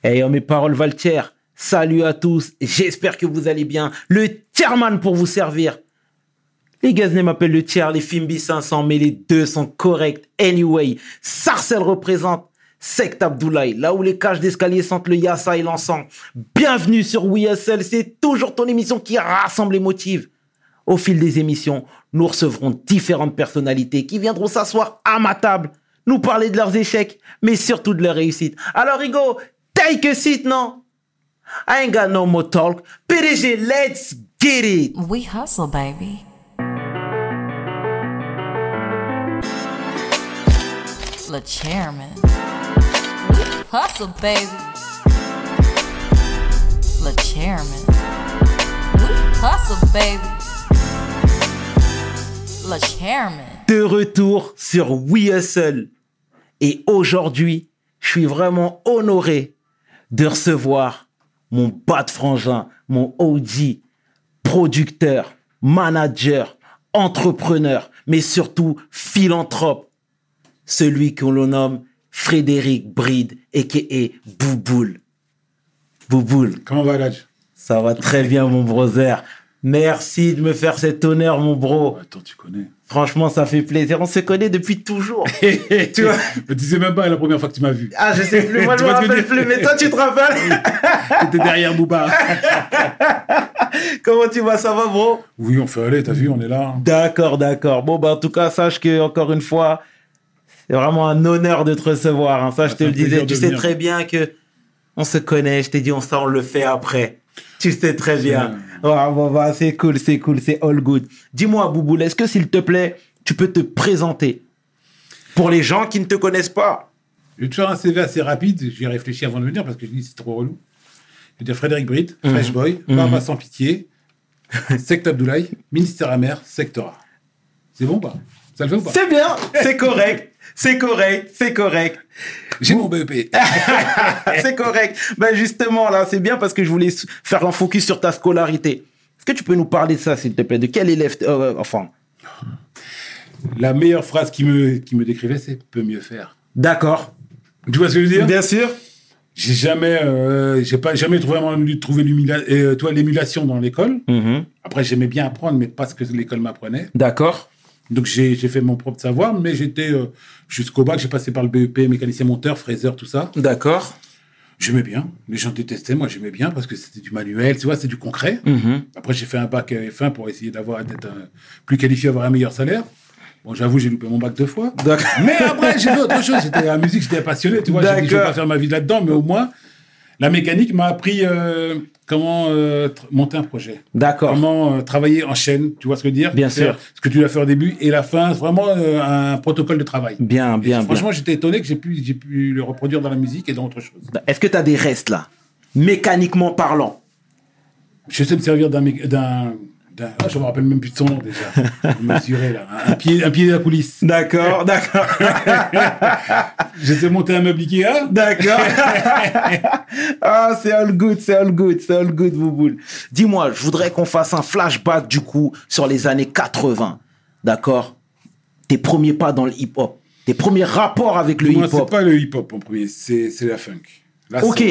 Hey, oh, mes paroles Valtier, salut à tous, j'espère que vous allez bien. Le Tierman pour vous servir. Les Gaznés m'appellent le tiers, les Fimbi 500, mais les deux sont corrects. Anyway, Sarcel représente Sect Abdoulaye, là où les cages d'escalier sentent le yassa et l'encens. Bienvenue sur WeSL, c'est toujours ton émission qui rassemble les motifs. Au fil des émissions, nous recevrons différentes personnalités qui viendront s'asseoir à ma table, nous parler de leurs échecs, mais surtout de leurs réussites. Alors, Rigo, take a seat, non? I ain't got no more talk. PDG, let's get it! We hustle, baby. Le chairman. We hustle, baby. Le chairman. We hustle, baby. Le chairman. de retour sur We Hustle. Et aujourd'hui, je suis vraiment honoré de recevoir mon bas de frangin, mon OG, producteur, manager, entrepreneur, mais surtout philanthrope. Celui qu'on le nomme Frédéric Bride, a.k.a. Bouboule. Bouboule, Comment va l'âge ça va très bien, mon brother. Merci de me faire cet honneur, mon bro. Attends, tu connais. Franchement, ça fait plaisir. On se connaît depuis toujours. tu vois Je me disais même pas la première fois que tu m'as vu. Ah, je sais plus. Moi, je me rappelle plus. Mais toi, tu te rappelles T'étais derrière Booba. Comment tu vas Ça va, bro? Oui, on fait aller, t'as vu, on est là. D'accord, d'accord. Bon, bah, en tout cas, sache que, encore une fois, c'est vraiment un honneur de te recevoir. hein. Ça, je Ah, te le disais. Tu sais venir. très bien que on se connaît. Je t'ai dit, on ça, on le fait après. Tu sais très bien. C'est cool, c'est cool, c'est all good. Dis-moi, Bouboule, est-ce que, s'il te plaît, tu peux te présenter pour les gens qui ne te connaissent pas? Je vais te faire un CV assez rapide. J'y ai réfléchi avant de venir parce que je dis c'est trop relou. Je vais dire Frédéric Britt, Mhm. Fresh Boy, Baba sans pitié, Sect Abdoulaye, Ministère amer, Sectora. C'est bon ou pas? Ça le fait ou pas? C'est bien, c'est correct, c'est correct, c'est correct. J'ai mon BEP. c'est correct. Ben justement, là, c'est bien parce que je voulais faire un focus sur ta scolarité. Est-ce que tu peux nous parler de ça, s'il te plaît? De quel élève euh, Enfin, La meilleure phrase qui me, qui me décrivait, c'est peut mieux faire. d'accord. Tu vois ce que je veux dire? Bien sûr. J'ai jamais, euh, j'ai pas jamais trouvé euh, toi l'émulation dans l'école. Mhm. Après, j'aimais bien apprendre, mais pas ce que l'école m'apprenait. D'accord. Donc, j'ai j'ai fait mon propre savoir, mais j'étais euh, jusqu'au bac. J'ai passé par le BEP, mécanicien monteur, fraiseur, tout ça. D'accord. J'aimais bien. Les gens détestaient, moi j'aimais bien parce que c'était du manuel, tu vois, c'est du concret. Mhm. Après, j'ai fait un bac euh, F1 pour essayer d'avoir d'être plus qualifié, avoir un meilleur salaire. Bon, j'avoue, j'ai loupé mon bac deux fois. D'accord. Mais après, j'ai fait autre chose. J'étais la musique, j'étais passionné. Tu vois, je vais D'accord. pas faire ma vie là-dedans, mais au moins, la mécanique m'a appris euh, comment euh, monter un projet? D'accord. Comment euh, travailler en chaîne. Tu vois ce que je veux dire? Bien sûr. Ce que tu dois faire au début et la fin. Vraiment euh, un protocole de travail. Bien, bien, bien. franchement, j'étais étonné que j'ai pu, j'ai pu le reproduire dans la musique et dans autre chose. Est-ce que tu as des restes là? Mécaniquement parlant. Je sais me servir d'un. mé- d'un d'un- ah, je me rappelle même plus de son nom déjà. Mesurer là. Un pied, un pied de la coulisse. D'accord, d'accord. Je sais monter un meuble Ikea. D'accord. ah, c'est all good, c'est all good, c'est all good, Bouboule. Dis-moi, je voudrais qu'on fasse un flashback du coup sur les années 80. D'accord? Tes premiers pas dans le hip-hop. Tes premiers rapports avec le Moi, c'est hip-hop. pas le hip-hop en premier, c'est c'est la funk. Là, Ok.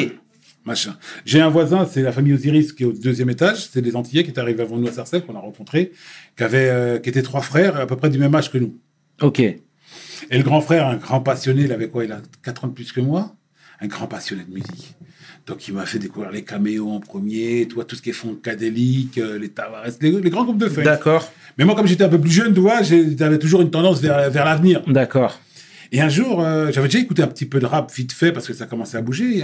Machin. J'ai un voisin, c'est la famille Osiris qui est au deuxième étage. C'est des Antillais qui est arrivé avant nous à Sarcelles, qu'on a rencontré, qui, avaient, euh, qui étaient trois frères à peu près du même âge que nous. Ok. Et le grand frère, un grand passionné, il avait quoi Il a 4 ans de plus que moi? Un grand passionné de musique. Donc, il m'a fait découvrir les caméos en premier, tu vois, tout ce qui est funkadélique, euh, les Tavares, les, les grands groupes de funk. D'accord. Mais moi, comme j'étais un peu plus jeune, tu vois, j'avais toujours une tendance vers, vers l'avenir. D'accord. Et un jour, euh, j'avais déjà écouté un petit peu de rap vite fait parce que ça commençait à bouger.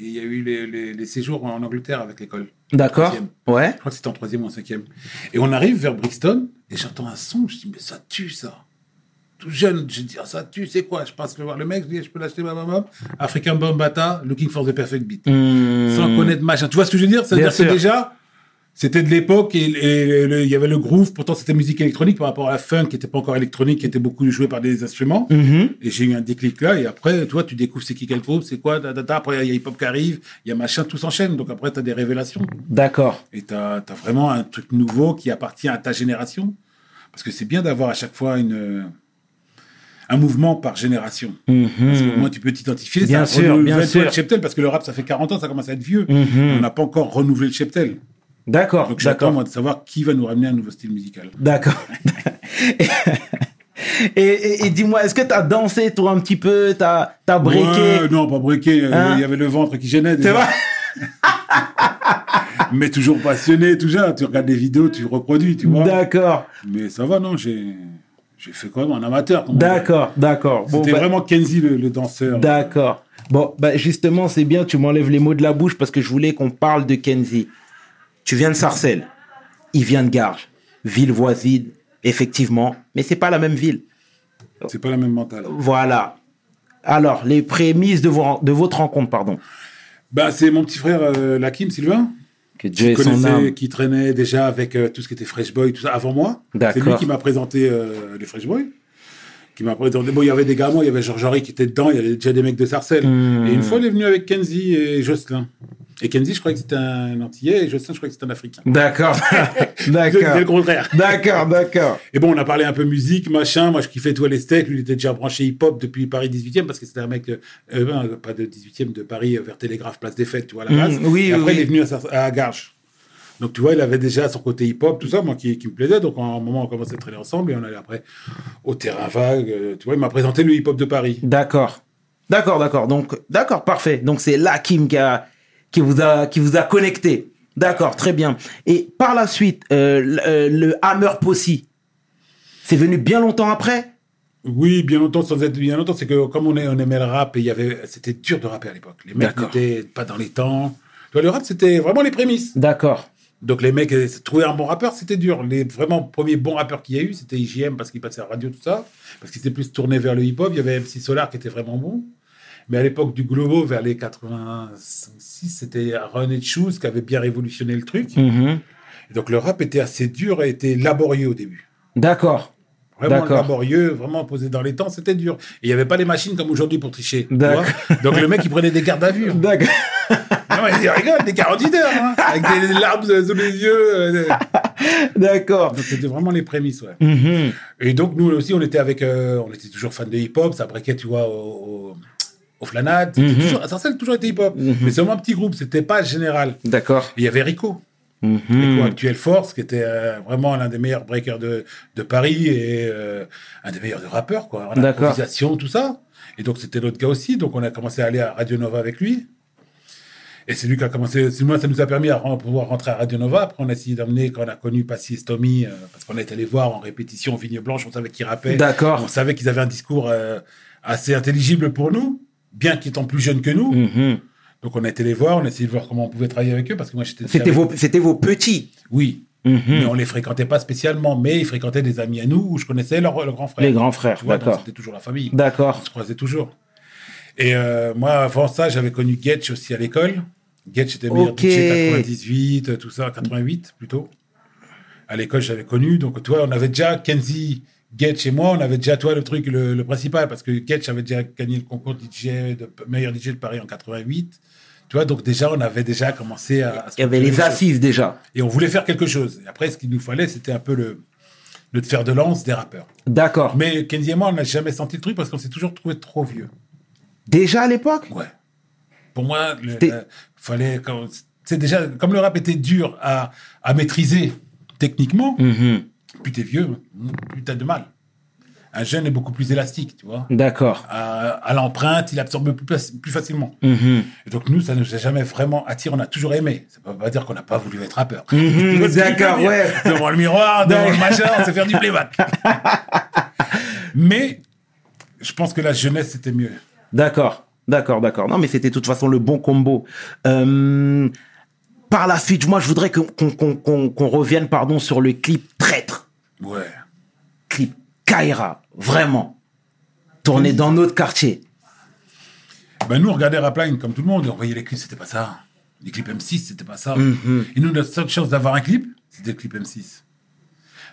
Et il y a eu les, les- les séjours en Angleterre avec l'école. D'accord. Ouais. Je crois que c'était en troisième ou en cinquième. Et on arrive vers Brixton et j'entends un son. Je dis, mais ça tue ça. Tout jeune, je dis, ah, ça tue, c'est quoi? Je passe le voir le mec, je dis, je peux l'acheter, blablabla. African Bambata, looking for the perfect beat. Hmm. Sans connaître machin. Tu vois ce que je veux dire? C'est-à-dire que déjà, c'était de l'époque et, il y avait le groove. Pourtant, c'était musique électronique par rapport à la funk qui n'était pas encore électronique, qui était beaucoup jouée par des instruments. Mhm. Et j'ai eu un déclic là, et après, toi, tu découvres c'est qui quel groupe, c'est quoi, da, da, da. après, il y a hip-hop qui arrive, il y a machin, tout s'enchaîne. Donc après, tu as des révélations. D'accord. Et tu as, vraiment un truc nouveau qui appartient à ta génération. Parce que c'est bien d'avoir à chaque fois une, un mouvement par génération. Parce que moi, tu peux t'identifier. Bien ça sûr, bien sûr. le cheptel, parce que le rap, ça fait 40 ans, ça commence à être vieux. Mhm. On n'a pas encore renouvelé le cheptel. D'accord, Donc j'attends, d'accord. moi, de savoir qui va nous ramener un nouveau style musical. D'accord. et et, et dis-moi, est-ce que tu as dansé, toi, un petit peu? T'as as breaké? Ouais, non, pas breaké. euh, Hein? Il y avait le ventre qui gênait. C'est vrai? Mais toujours passionné, toujours. Tu regardes des vidéos, tu reproduis, tu vois. D'accord, Mais ça va, non, j'ai j'ai fait quand même un amateur. d'accord, d'accord. Bon, C'était bah, vraiment Kenzie, le, le danseur. D'accord. Bon, bah justement, c'est bien, tu m'enlèves les mots de la bouche parce que je voulais qu'on parle de Kenzie. Tu viens de Sarcelles, il vient de Garges, ville voisine, effectivement, mais c'est pas la même ville. C'est pas la même mentale. Voilà. Alors, les prémices de, vos- de votre rencontre, pardon. Bah, c'est mon petit frère euh, Lakim Sylvain, Que Dieu qui, son âme. connaissait, qui traînait déjà avec euh, tout ce qui était Fresh Boy, tout ça, avant moi. C'est lui qui m'a présenté euh, les Fresh Boy. Qui m'a présenté. Bon, il y avait des gamins, il y avait Georges Henri qui était dedans, il y avait déjà des mecs de Sarcelles. Hmm. Et une fois, il est venu avec Kenzie et Jocelyn. Et Kenzie, je croyais que c'était un Antillais, et Jocelyn, je croyais que c'était un Africain. D'accord. C'était le d'accord. contraire. D'accord, d'accord. Et bon, on a parlé un peu musique, machin. Moi, je kiffais tout les steaks. Lui, il était déjà branché hip-hop depuis Paris 18e parce que c'était un mec, euh, euh, ben, pas de 18e, de Paris euh, vers Télégraphe, place des Fêtes, tu vois, à la base. Mm, oui, Et après, oui. il est venu à, à. Donc, tu vois, il avait déjà son côté hip-hop, tout ça, moi, qui, qui me plaisait. Donc, à un moment, on commençait à traîner ensemble et on allait après au terrain vague. tu vois, il m'a présenté le hip-hop de Paris. D'accord. D'accord, d'accord. Donc, d'accord, parfait. Donc, c'est là Kim qui, a, qui, vous a, qui vous a connecté. D'accord, très bien. Et par la suite, euh, le, euh, le Hammer Posse, c'est venu bien longtemps après? Oui, bien longtemps, sans être bien longtemps, c'est que comme on, est, on aimait le rap, et il y avait, c'était dur de rapper à l'époque. Les mecs n'étaient pas dans les temps. Le rap, c'était vraiment les prémices. D'accord. Donc les mecs, euh, trouver un bon rappeur, c'était dur. Les vraiment premiers bons rappeurs qu'il y a eu, c'était IGM parce qu'il passait à la radio, tout ça. Parce qu'il s'était plus tourné vers le hip-hop. Il y avait MC Solar qui était vraiment bon. Mais à l'époque du Globo, vers les 86, c'était René Shoes qui avait bien révolutionné le truc. Mhm. Et donc le rap était assez dur et était laborieux au début. D'accord. Vraiment D'accord. laborieux, vraiment posé dans les temps, c'était dur. Et il n'y avait pas les machines comme aujourd'hui pour tricher. tu D'accord. vois. Donc le mec, il prenait des gardes à vue. D'accord. Non, mais il rigole, des 48 heures, hein, avec des larmes sous les yeux. euh, D'accord. Donc c'était vraiment les prémices, ouais. Mhm. Et donc, nous aussi, on était avec, euh, on était toujours fans de hip-hop, ça briquait, tu vois, au, au, au Flanade. C'était Mhm. toujours, Sarcelles a toujours été hip-hop. Mais c'est vraiment un petit groupe, c'était pas général. D'accord. Il y avait Rico, Mhm. Rico Actuel Force, qui était euh, vraiment l'un des meilleurs breakers de, de Paris et euh, un des meilleurs rappeurs, quoi. En D'accord. improvisation, tout ça. Et donc, c'était notre gars aussi. Donc, on a commencé à aller à Radio Nova avec lui. Et c'est lui qui a commencé. C'est moi, ça nous a permis à pouvoir rentrer à Radio Nova. Après, on a essayé d'emmener, quand on a connu Passy et Stomy, euh, parce qu'on était allé voir en répétition Vigne Blanche, on savait qu'ils rappaient. D'accord. On savait qu'ils avaient un discours euh, assez intelligible pour nous, bien qu'étant plus jeunes que nous. Mhm. Donc, on a été les voir, on a essayé de voir comment on pouvait travailler avec eux, parce que moi, j'étais. C'était vos, c'était vos petits. Oui. Mhm. Mais on les fréquentait pas spécialement, mais ils fréquentaient des amis à nous où je connaissais leur, leur grand frère. Les grands frères. Tu vois, donc D'accord. C'était toujours la famille. D'accord. On se croisait toujours. Et euh, moi, avant ça, j'avais connu Getch aussi à l'école. Getch était meilleur Ok. DJ 98, euh, tout ça, 88 plutôt. À l'école, j'avais connu. Donc, toi, on avait déjà Kenzie, Getch et moi, on avait déjà, toi, le truc, le, le principal, parce que Getch avait déjà gagné le concours DJ de meilleur DJ de Paris en 88. Tu vois, donc déjà, on avait déjà commencé à. Il y avait les assises déjà. Et on voulait faire quelque chose. Et après, ce qu'il nous fallait, c'était un peu le, le fer de lance des rappeurs. D'accord. Mais Kenzie et moi, on n'a jamais senti le truc parce qu'on s'est toujours trouvé trop vieux. Déjà à l'époque? Ouais. Pour moi, C'était- euh, fallait. C'est déjà comme le rap était dur à, à maîtriser techniquement. Mhm. Plus t'es vieux, plus t'as de mal. Un jeune est beaucoup plus élastique, tu vois. D'accord. À, à l'empreinte, il absorbe plus, faci- plus facilement. Mhm. Et donc nous, ça ne nous a jamais vraiment attiré. On a toujours aimé. Ça ne veut pas dire qu'on n'a pas voulu être rappeur. Veux d'accord, ouais. Devant le miroir, devant le machin, on sait faire du playback. Mais je pense que la jeunesse, c'était mieux. D'accord, d'accord, d'accord. Non, mais c'était de toute façon le bon combo. Euh, par la suite, moi, je voudrais qu'on revienne pardon, sur le clip Traître. Ouais. Clip Kaira, vraiment. Tourné dans notre quartier. Ben nous, on regardait Rapline comme tout le monde, et on voyait les clips, c'était pas ça. Les clips M6, c'était pas ça. Mhm. Et nous, notre seule chance d'avoir un clip, c'était le clip M6.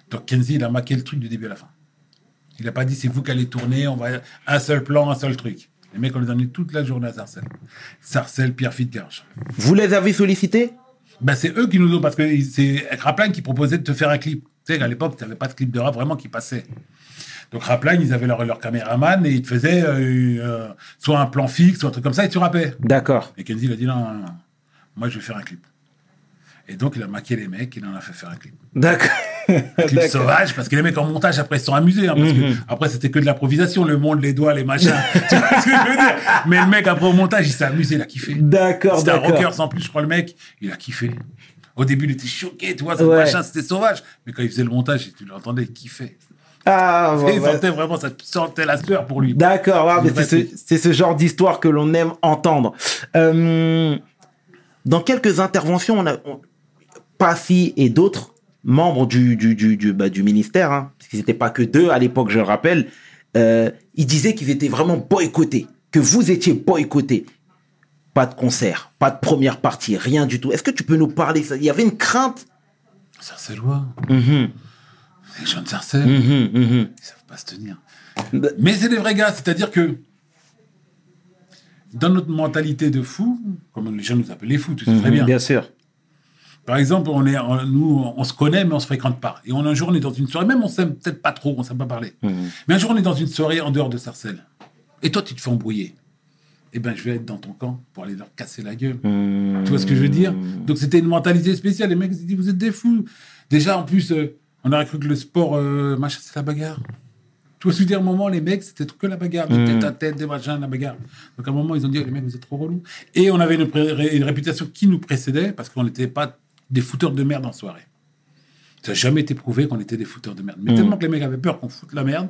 Donc Kenzie, il a maqué le truc du début à la fin. Il a pas dit c'est vous qui allez tourner, on va un seul plan, un seul truc. Les mecs, on les a emmenés toute la journée à Sarcelles. Sarcelles, Pierre Garge. Vous les avez sollicités? Ben, c'est eux qui nous ont, parce que c'est Rapline qui proposait de te faire un clip. Tu sais, à l'époque, tu n'avais pas de clip de rap vraiment qui passait. Donc Rapline, ils avaient leur, leur caméraman et ils te faisaient euh, euh, soit un plan fixe, soit un truc comme ça, et tu rappais. D'accord. Et Kenzie, il a dit non, non, non, moi je vais faire un clip. Et donc il a maquillé les mecs, il en a fait faire un clip. D'accord. Un clip sauvage, parce que les mecs en montage après ils se sont amusés. hein, parce que Mhm. après c'était que de l'improvisation, le monde, les doigts, les machins. tu vois ce que je veux dire? Mais le mec après au montage, il s'est amusé, il a kiffé. D'accord, C'était un rocker sans plus, je crois, le mec, il a kiffé. Au début, il était choqué, tu vois, ce Ouais. machin, c'était sauvage. Mais quand il faisait le montage, tu l'entendais, il kiffait. Ah, bon, il sentait vraiment, ça sentait la sueur pour lui. D'accord, ouais, c'est ce, genre d'histoire que l'on aime entendre. Euh, dans quelques interventions, on a on- Passy et d'autres membres du, du, du, du, bah, du ministère, hein, parce qu'ils n'étaient pas que deux à l'époque, je le rappelle, euh, ils disaient qu'ils étaient vraiment boycottés, que vous étiez boycottés. Pas de concert, pas de première partie, rien du tout. Est-ce que tu peux nous parler ça? Il y avait une crainte Sarcellois, Mhm, les gens de Sarcelles, mhm, mhm. ils savent pas se tenir. Mais c'est des vrais gars, c'est-à-dire que dans notre mentalité de fou, comme les gens nous appellent les fous, tu sais très Mhm, bien. Bien sûr. Par exemple, on est, on- nous, on se connaît, mais on se fréquente pas. Et on, un jour, on est dans une soirée, même on s'aime peut-être pas trop, on ne sait pas parler. Mhm. Mais un jour, on est dans une soirée en dehors de Sarcelles. Et toi, tu te fais embrouiller. Eh ben, je vais être dans ton camp pour aller leur casser la gueule. Tu vois ce que je veux dire? Donc, c'était une mentalité spéciale. Les mecs, ils se disent, vous êtes des fous. Déjà, en plus, euh, on aurait cru que le sport, euh, machin, c'est la bagarre. Tu vois ce que je veux dire? À un moment, les mecs, c'était que la bagarre. De tête à tête, des machins, la bagarre. Donc, à un moment, ils ont dit, les mecs, vous êtes trop relous. Et on avait une, réputation qui nous précédait parce qu'on n'était pas des fouteurs de merde en soirée. Ça n'a jamais été prouvé qu'on était des fouteurs de merde. Mais tellement que les mecs avaient peur qu'on foute la merde,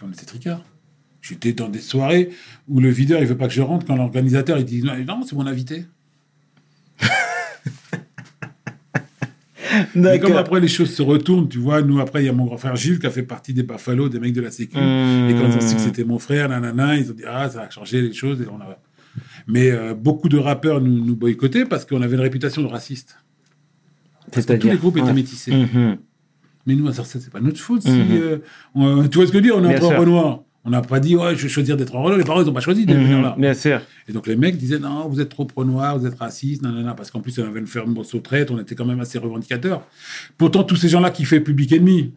qu'on était tricards. J'étais dans des soirées où le videur, il veut pas que je rentre, quand l'organisateur, il dit non, non, c'est mon invité. Mais comme après les choses se retournent, tu vois, nous après il y a mon grand frère Gilles qui a fait partie des Buffalo, des mecs de la Sécu. Mmh. Et quand ils ont su que c'était mon frère, nanana, ils ont dit ah ça a changé les choses. Et on a... Mais euh, beaucoup de rappeurs nous, nous boycottaient parce qu'on avait une réputation de raciste. Parce que tous les groupes étaient ouais. métissés. Mhm. Mais nous à Sarcelles, c'est pas notre faute. Si, Mhm. euh, on- tu vois ce que je veux dire On est Bien entre sûr. Renoir. On n'a pas dit ouais je vais choisir d'être en Renault. Les parents ils ont pas choisi d'être Mhm, là. Bien sûr. Et donc les mecs disaient non, vous êtes trop pro-noir, vous êtes raciste, nanana, parce qu'en plus on avait une ferme traite, on était quand même assez revendicateurs. Pourtant, tous ces gens-là qui fait Public Enemy,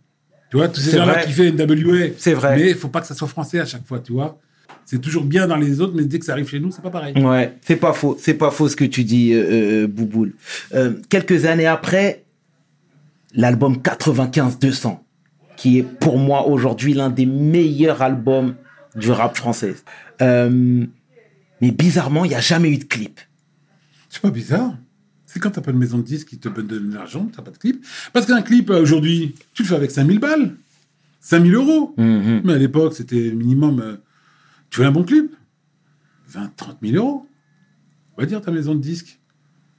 tu vois, tous ces gens-là qui fait NWA, C'est vrai. mais il faut pas que ça soit français à chaque fois, tu vois. C'est toujours bien dans les autres, mais dès que ça arrive chez nous, c'est pas pareil. Ouais, c'est pas faux, c'est pas faux ce que tu dis, euh, euh, Bouboule. Euh, quelques années après, l'album 95-200, qui est pour moi aujourd'hui l'un des meilleurs albums du rap français. Euh, mais bizarrement, il n'y a jamais eu de clip. C'est pas bizarre. C'est quand t'as pas de maison de disques qui te donne de l'argent, t'as pas de clip. Parce qu'un clip, euh, aujourd'hui, tu le fais avec 5000 balles, 5000 euros. Mhm. Mais à l'époque, c'était minimum. euh, tu veux un bon clip? 20, 30 000 euros. Va dire ta maison de disques.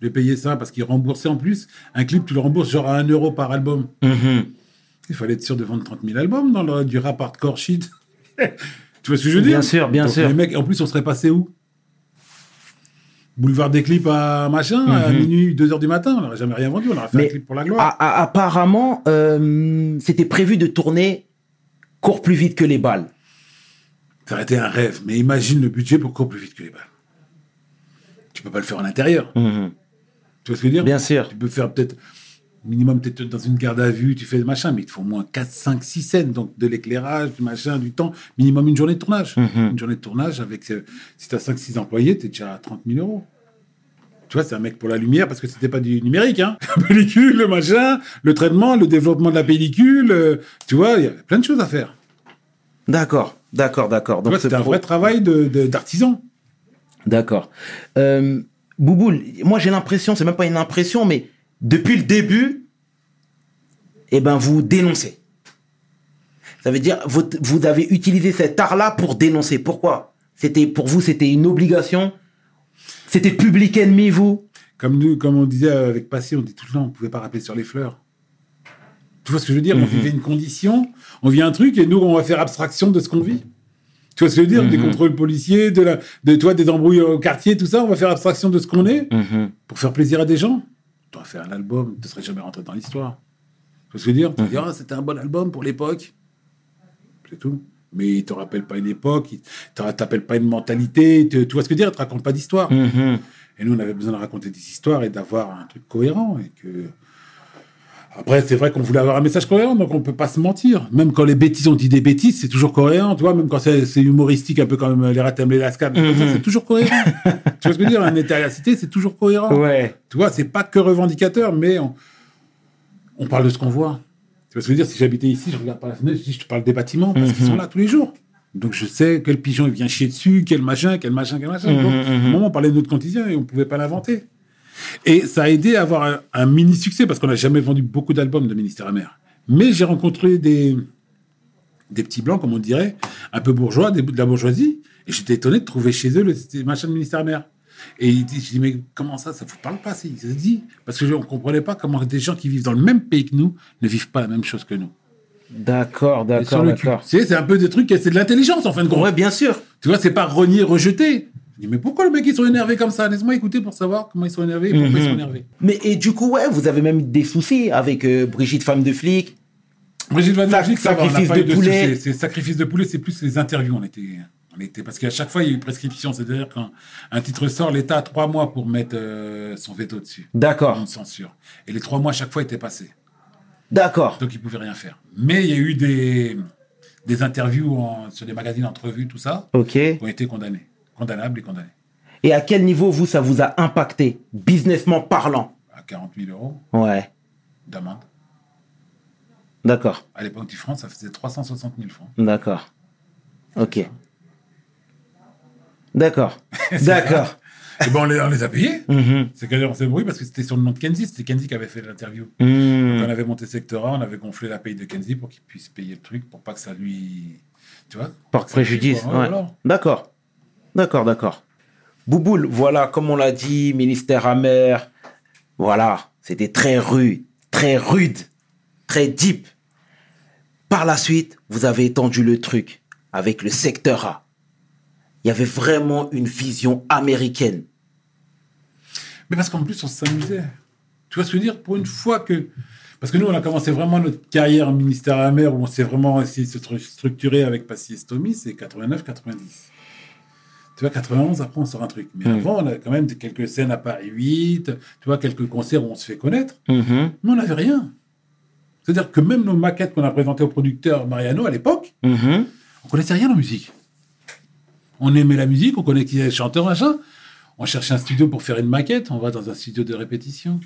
De payer ça parce qu'ils remboursaient en plus. Un clip, tu le rembourses genre à 1 euro par album. Mhm. Il fallait être sûr de vendre 30 000 albums dans le, du rap hardcore shit. tu vois ce que je veux dire? Bien sûr, bien Donc, sûr. Les mecs, en plus, on serait passé où? Boulevard des clips à machin, à minuit, 2 heures du matin. On n'aurait jamais rien vendu. On aurait fait Mhm. Mais un clip pour la gloire. Apparemment, euh, c'était prévu de tourner court plus vite que les balles. Ça aurait été un rêve. Mais imagine le budget pour courir plus vite que les balles. Tu peux pas le faire à l'intérieur. Mhm. Tu vois ce que je veux dire? Bien sûr. Tu peux faire peut-être minimum peut-être dans une garde à vue, tu fais le machin, mais il te faut au moins 4, 5, 6 scènes, donc de l'éclairage, du machin, du temps, minimum une journée de tournage. Mhm. Une journée de tournage avec, euh, si tu as 5, 6 employés, tu es déjà à 30 000 euros. Tu vois, c'est un mec pour la lumière parce que c'était pas du numérique, hein. La pellicule, le machin, le traitement, le développement de la pellicule, euh, tu vois, il y a plein de choses à faire. D'accord, d'accord, d'accord. Tu Donc vois, ce c'était un pro- vrai travail de- de- d'artisan. D'accord. Euh, Bouboule, moi j'ai l'impression, c'est même pas une impression, mais depuis le début, eh ben vous dénoncez. Ça veut dire vous, vous avez utilisé cet art-là pour dénoncer. Pourquoi? C'était pour vous, c'était une obligation? C'était public ennemi, vous? Comme, nous, comme on disait avec Passy, on dit tout le temps, on ne pouvait pas rappeler sur les fleurs. Tu vois ce que je veux dire? On vivait une condition, on vit un truc, et nous, on va faire abstraction de ce qu'on vit. Tu vois ce que je veux dire? Des Mhm. contrôles policiers, de, la, de toi, des embrouilles au quartier, tout ça, on va faire abstraction de ce qu'on est pour faire plaisir à des gens. Tu aurais fait un album, tu ne serais jamais rentré dans l'histoire. Tu vois ce que je veux dire? Tu vas dire, ah, c'était un bon album pour l'époque. C'est tout. Mais il te rappelle pas une époque, il t'appelle pas une mentalité, tu, tu vois ce que je veux dire? Il te raconte pas d'histoire. Mhm. Et nous, on avait besoin de raconter des histoires et d'avoir un truc cohérent. Et que Après, c'est vrai qu'on voulait avoir un message cohérent, donc on peut pas se mentir. Même quand les bêtises, on dit des bêtises, c'est toujours cohérent, tu vois. Même quand c'est humoristique, un peu comme les Ratem, les Lascam, ça, c'est toujours cohérent. tu vois ce que je veux dire? Un état à la cité, c'est toujours cohérent. Ouais. Tu vois, c'est pas que revendicateur, mais on, on parle de ce qu'on voit. Tu vois ce que je veux dire? Si j'habitais ici, je regarde par la fenêtre, je dis, je te parle des bâtiments, parce qu'ils sont là tous les jours. Donc je sais quel pigeon il vient chier dessus, quel machin, quel machin, quel machin. Donc, à un moment, on parlait de notre quotidien et on pouvait pas l'inventer. Et ça a aidé à avoir un, un mini succès parce qu'on n'a jamais vendu beaucoup d'albums de Ministère Amer. Mais j'ai rencontré des, des petits blancs, comme on dirait, un peu bourgeois, des, de la bourgeoisie, et j'étais étonné de trouver chez eux le ces machins de Ministère Amer. Et je dis, mais comment ça, ça vous parle pas Il se dit, parce que je- on comprenait pas comment des gens qui vivent dans le même pays que nous ne vivent pas la même chose que nous. D'accord, d'accord, d'accord. C'est c'est un peu des trucs, c'est de l'intelligence en fin de compte. Ouais, bien sûr. Tu vois, c'est pas renier, rejeter. Je dis, mais pourquoi les mecs ils sont énervés comme ça? Laisse-moi écouter pour savoir comment ils sont énervés et pourquoi ils sont énervés. Mais et du coup, ouais, vous avez même eu des soucis avec euh, Brigitte, femme de flic. Brigitte Van Sac- Dijk, ça va, on n'a sacrifice pas de eu de poulet. soucis. C'est sacrifice de poulet, c'est plus les interviews. On était, on était, parce qu'à chaque fois, il y a eu prescription. C'est-à-dire quand un titre sort, l'État a trois mois pour mettre euh, son veto dessus. D'accord, Une censure. Et les trois mois, à chaque fois, étaient passés. d'accord. Donc, ils pouvaient rien faire. Mais il y a eu des, des interviews en- sur des magazines entrevues, tout ça, Ok. qui ont été condamnés. Condamnables et condamnés. Et à quel niveau, vous, ça vous a impacté, businessment parlant? À 40 000 euros Ouais, d'amende. d'accord, À l'époque du franc, ça faisait 360 000 francs. d'accord. Ok. D'accord, d'accord. Et bon, on les, on les a payés. Mhm. C'est qu'on s'est bruit parce que c'était sur le nom de Kenzie. C'était Kenzie qui avait fait l'interview. Hmm. Quand on avait monté Secteur A, on avait gonflé la paye de Kenzie pour qu'il puisse payer le truc, pour pas que ça lui. Tu vois lui- préjudice, Ouais, ouais. voilà. D'accord, d'accord, d'accord. Bouboule, voilà, comme on l'a dit, ministère amer, voilà, c'était très rude, très rude, très deep. Par la suite, vous avez étendu le truc avec le secteur A. Il y avait vraiment une vision américaine. Mais parce qu'en plus, on s'amusait. Tu vois ce que je veux dire? Pour une fois que. Parce que nous, on a commencé vraiment notre carrière en ministère amer où on s'est vraiment essayé de se stru- structurer avec Passy et Stomy, c'est 89-90. Tu vois, 91, après, on sort un truc. Mais Mm. avant, on a quand même quelques scènes à Paris 8, tu vois, quelques concerts où on se fait connaître. Mhm, Mais on n'avait rien. C'est-à-dire que même nos maquettes qu'on a présentées au producteur Mariano à l'époque, mhm. on connaissait rien en musique. On aimait la musique, on connaissait qui est le chanteur, machin. On cherchait un studio pour faire une maquette, on va dans un studio de répétition.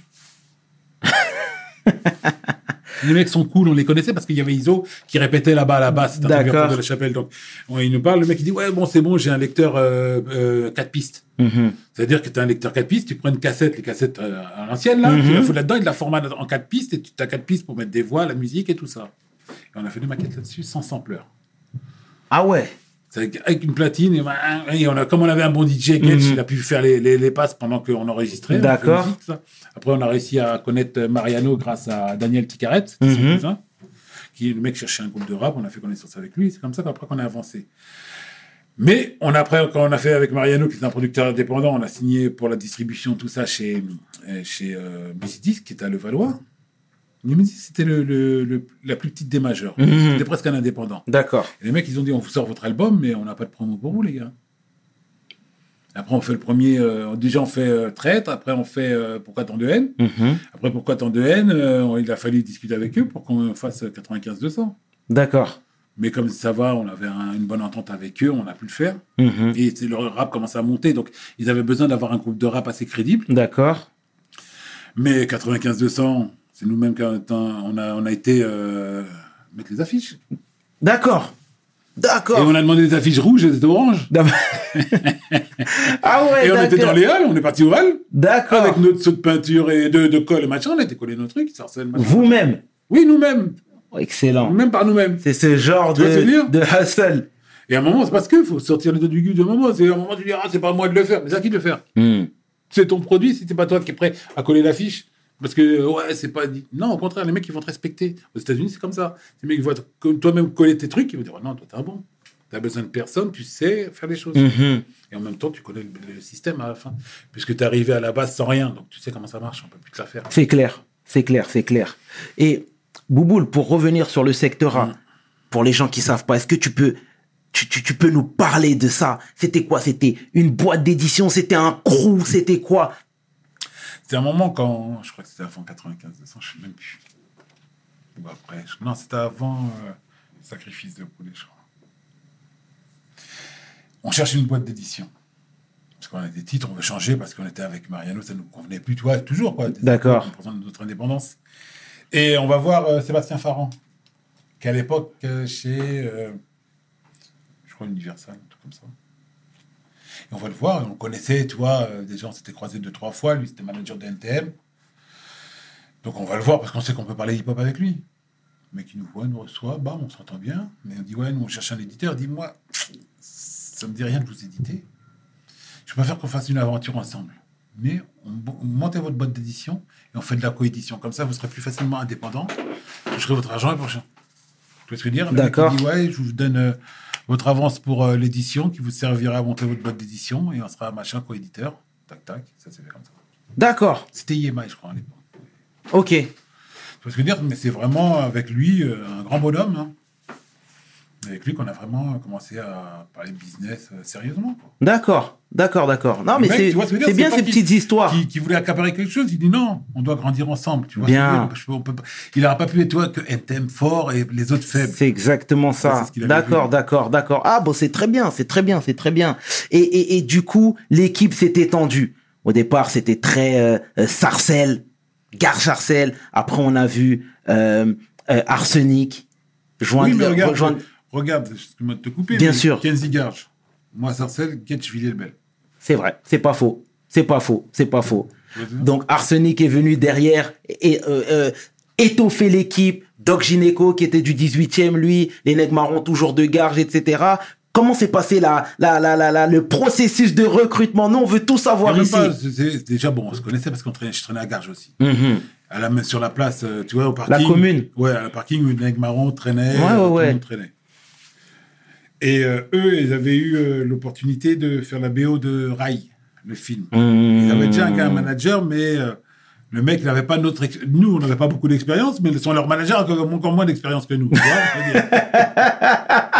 les mecs sont cool, on les connaissait parce qu'il y avait Iso qui répétait là-bas à la basse, c'était un D'accord. de la chapelle. Donc, on- il nous parle, le mec il dit Ouais, bon, c'est bon, j'ai un lecteur euh, euh, 4 pistes. Mhm. C'est-à-dire que tu as un lecteur 4 pistes, tu prends une cassette, les cassettes euh, à l'ancienne, là, Mhm. tu la fous là-dedans, il la formate en 4 pistes, et tu as 4 pistes pour mettre des voix, la musique et tout ça. Et on a fait des maquettes là-dessus sans sampleur. Ah ouais, Avec, une platine, et, ben, et on a, comme on avait un bon DJ, Getch, Mhm. il a pu faire les, les, les passes pendant qu'on enregistrait. D'accord. Après, on a réussi à connaître Mariano grâce à Daniel Ticaret, cousin, qui le mec cherchait un groupe de rap, on a fait connaissance avec lui, c'est comme ça qu'après qu'on a avancé. Mais on a, après, quand on a fait avec Mariano, qui est un producteur indépendant, on a signé pour la distribution, tout ça, chez, chez euh, Musicdisc, qui est à Levallois. Musicdisc, c'était le, le- le- la plus petite des majeurs. Mhm. C'était presque un indépendant. d'accord. Et les mecs, ils ont dit, on vous sort votre album, mais on n'a pas de promo pour vous, les gars. Après, on fait le premier, euh, déjà on fait euh, Traître, après on fait euh, Pourquoi tant de haine, Mhm. après Pourquoi tant de haine, euh, il a fallu discuter avec eux pour qu'on fasse 95-200. D'accord. Mais comme ça va, on avait un- une bonne entente avec eux, on a pu le faire. Mhm. Et c'est- le rap commençait à monter, donc ils avaient besoin d'avoir un groupe de rap assez crédible. D'accord. Mais 95-200, c'est nous-mêmes qui on a, on a été euh, mettre les affiches. D'accord. Et D'accord. on a demandé des affiches rouges et des oranges. ah ouais, Et on était dans les halles, on est parti aux halles. D'accord. Avec notre saut de peinture et de, de colle et machin, on a été collé nos trucs. Vous-même. Oui, nous-mêmes. Oh, Excellent. Nous-mêmes par nous-mêmes. C'est ce genre Tu de, de hustle. Et à un moment, c'est parce qu'il faut sortir les deux du cul d'un moment. C'est à un moment, tu dis, ah, c'est pas à moi de le faire. Mais c'est à qui de le faire Hmm. C'est ton produit, si c'est pas toi qui es prêt à coller l'affiche. Parce que, ouais, c'est pas dit. Non, au contraire, les mecs, ils vont te respecter. Aux États-Unis, c'est comme ça. Les mecs, ils voient toi-même coller tes trucs, ils vont dire, oh, non, toi, t'es un bon. T'as besoin de personne, tu sais faire les choses. Mhm. Et en même temps, tu connais le, le système à la fin. Puisque tu es arrivé à la base sans rien. Donc, tu sais comment ça marche. On peut plus te la faire. C'est clair, c'est clair, c'est clair. Et Bouboule, pour revenir sur le secteur A, Mm. pour les gens qui savent pas, est-ce que tu peux, tu, tu, tu peux nous parler de ça? C'était quoi? C'était une boîte d'édition? C'était un crew? C'était quoi? C'était un moment quand, je crois que c'était avant 95, 200, je sais même plus. Ou après. je- Non, c'était avant euh, Sacrifice de poulet, je crois. On cherche une boîte d'édition. Parce qu'on a des titres, on veut changer parce qu'on était avec Mariano, ça nous convenait plus, tu vois, toujours quoi. D'accord. On présente notre indépendance. Et on va voir euh, Sébastien Farran, qui à l'époque, euh, chez, euh, je crois, Universal, un truc comme ça. Et on va le voir, et on le connaissait, tu vois, euh, déjà on s'était croisés deux, trois fois, lui c'était manager de NTM. Donc on va le voir parce qu'on sait qu'on peut parler hip-hop avec lui. Mec qui nous voit, nous reçoit, bam, on s'entend bien. Mais on dit, ouais, nous on cherche un éditeur. Dis-moi, ça me dit rien de vous éditer. Je préfère qu'on fasse une aventure ensemble. Mais on, on montez votre boîte d'édition et on fait de la coédition. Comme ça, vous serez plus facilement indépendant. Vous toucherez votre argent le prochain. Tu vois ce que je veux dire? D'accord. dit, ouais, je vous donne euh, votre avance pour euh, l'édition qui vous servira à monter votre boîte d'édition et on sera machin coéditeur. Tac, tac, ça s'est fait comme ça. D'accord. C'était IMI, je crois, à l'époque. Ok. Je veux dire Mais c'est vraiment avec lui euh, un grand bonhomme. hein. Avec lui qu'on a vraiment commencé à parler business euh, sérieusement. D'accord. D'accord, d'accord. Non, mais c'est ce bien ces petites histoires. Qui, qui voulait accaparer quelque chose, il dit non, on doit grandir ensemble. Tu vois Bien. je on peut il n'aura pas pu être toi que NTM fort et les autres faibles. C'est exactement Ça, D'accord, d'accord, d'accord. Ah bon, c'est très bien, c'est très bien, c'est très bien. Et, et, et du coup, l'équipe s'est étendue. Au départ, c'était très euh, euh, Sarcelles, Gare Sarcelles. Après, on a vu euh, euh, Arsenic. Joindre, oui, mais regarde, rejoindre- regarde, excuse-moi de te couper. Bien sûr. Kenzie Garge, moi Sarcelles, Ketch Villiers-le-Bel. C'est vrai, c'est pas faux. C'est pas faux, c'est pas faux. Donc Arsenic est venu derrière et euh, euh, étoffer l'équipe. Doc Gineco qui était du 18e, lui, les nègres marrons toujours de garge, etc. Comment s'est passé la, la, la, la, le processus de recrutement? Nous, on veut tout savoir ici. pas, déjà, bon, on se connaissait parce qu'on traînait, je traînais à Garges aussi. Mhm. À la, sur la place, euh, tu vois, au parking. La commune. Ouais, à la parking où les nègres marrons traînaient. Ouais, ouais, tout ouais. le monde traînait. Et euh, eux, ils avaient eu euh, l'opportunité de faire la BO de Rai, le film. Ils avaient déjà un, manager, mais euh, le mec, n'avait pas notre. ex- Nous, on n'avait pas beaucoup d'expérience, mais son, leur manager a encore, moins d'expérience que nous. tu vois.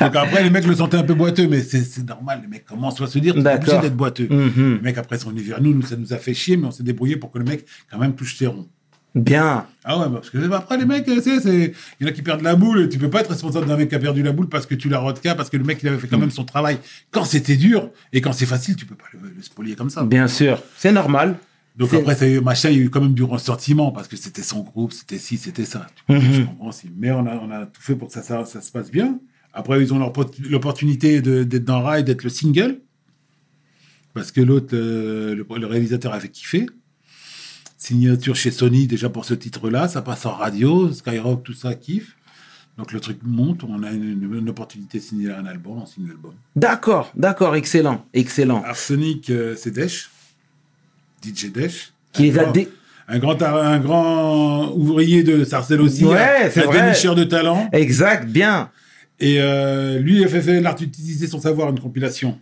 Donc après, les mecs le sentaient un peu boiteux, mais c'est normal. Les mecs commencent à se dire, c'est obligé D'accord. d'être boiteux. Mhm. Les mecs, après, sont venus vers nous, nous, ça nous a fait chier, mais on s'est débrouillé pour que le mec, quand même, touche ses ronds. Bien. Ah ouais, parce que après, les mecs, sais, c'est- il y en a qui perdent la boule. Tu peux pas être responsable d'un mec qui a perdu la boule parce que tu l'as rodka, parce que le mec, il avait fait quand même son travail. Quand c'était dur et quand c'est facile, tu peux pas le, le spolier comme ça. Bien sûr. C'est normal. Donc après, ça, machin, il y a eu quand même du ressentiment parce que c'était son groupe, c'était ci, c'était ça. Tu comprends. Je comprends aussi. Mais on a, on a tout fait pour que ça, ça, ça se passe bien. Après, ils ont l'opportunité d'être dans Rail, d'être le single. Parce que l'autre, euh, le, le réalisateur avait kiffé. Signature chez Sony déjà pour ce titre-là. Ça passe en radio, Skyrock, tout ça kiffe. Donc le truc monte, on a une, une opportunité de signer un album, on signe l'album. D'accord, d'accord, excellent, excellent. Arsenic, euh, c'est Desch, DJ Desch. Qui les a Un grand- dé- un grand, un grand ouvrier de Sarcelles aussi. Ouais, un- c'est un dénicheur de talent. Exact, bien. Et euh, lui, il a fait, fait l'art d'utiliser son savoir, une compilation.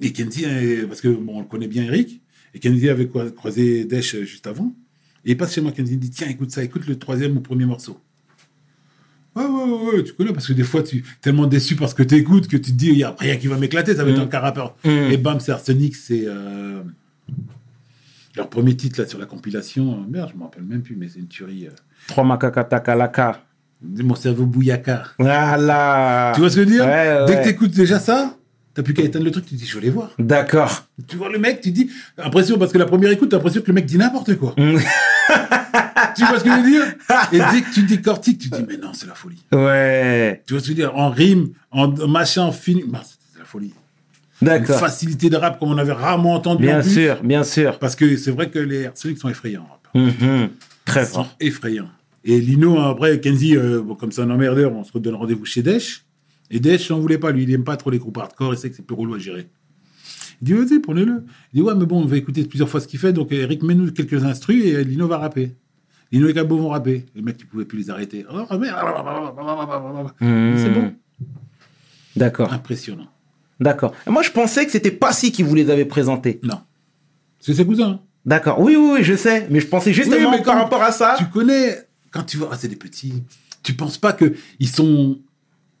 Et Kenzie, euh, parce que bon, on le connaît bien, Eric, et Kenzie avait croisé Desch euh, juste avant. Et il passe chez moi, Kenzie il dit Tiens, écoute ça, écoute le troisième ou premier morceau. Ouais, ouais, ouais, ouais, tu connais, parce que des fois, tu es tellement déçu parce que tu écoutes que tu te dis Il n'y a rien qui va m'éclater, ça va être Mm. un cas rappeur. Mm. Et bam, c'est Arsenic, c'est euh, leur premier titre là sur la compilation. Merde, je me rappelle même plus, mais c'est une tuerie. euh. Trois makakatakalaka. Mon cerveau bouillaka. Voilà. Tu vois ce que je veux dire? Ouais, Dès ouais. que tu écoutes déjà ça, t'as plus qu'à éteindre le truc, tu te dis, je veux les voir. D'accord. Tu vois le mec, tu te dis, impression, parce que la première écoute, t'as l'impression que le mec dit n'importe quoi. Mm. tu vois ce que je veux dire? Et dès que tu décortiques, tu te dis, mais non, c'est la folie. Ouais. Tu vois ce que je veux dire? En rime, en machin, en film, bah, c'est la folie. Une D'accord. facilité de rap comme on avait rarement entendu. Bien en plus. sûr, bien sûr. Parce que c'est vrai que les Arsenic sont effrayants. en rap. Mhm. Très fort. effrayants. Et Lino, après, Kenzie, euh, comme c'est un emmerdeur, on se redonne rendez-vous chez Desch. Et Desch, on voulait pas, lui, il aime pas trop les groupes hardcore, il sait que c'est plus relou à gérer. Il dit, vas-y, prenez-le. Il dit, ouais, mais bon, on va écouter plusieurs fois ce qu'il fait, donc Eric, mets-nous quelques instrus et Lino va rapper. Lino et Gabo vont rapper. Les mecs, ils pouvaient plus les arrêter. Oh, merde. Mhm. C'est bon. D'accord, Impressionnant. d'accord. Moi, je pensais que c'était pas si qui vous les avait présentés. Non. C'est ses cousins. D'accord. Oui, oui, oui, je sais. Mais je pensais justement mais par rapport à ça. Tu connais, quand tu vois, ah, c'est des petits, tu penses pas que ils sont,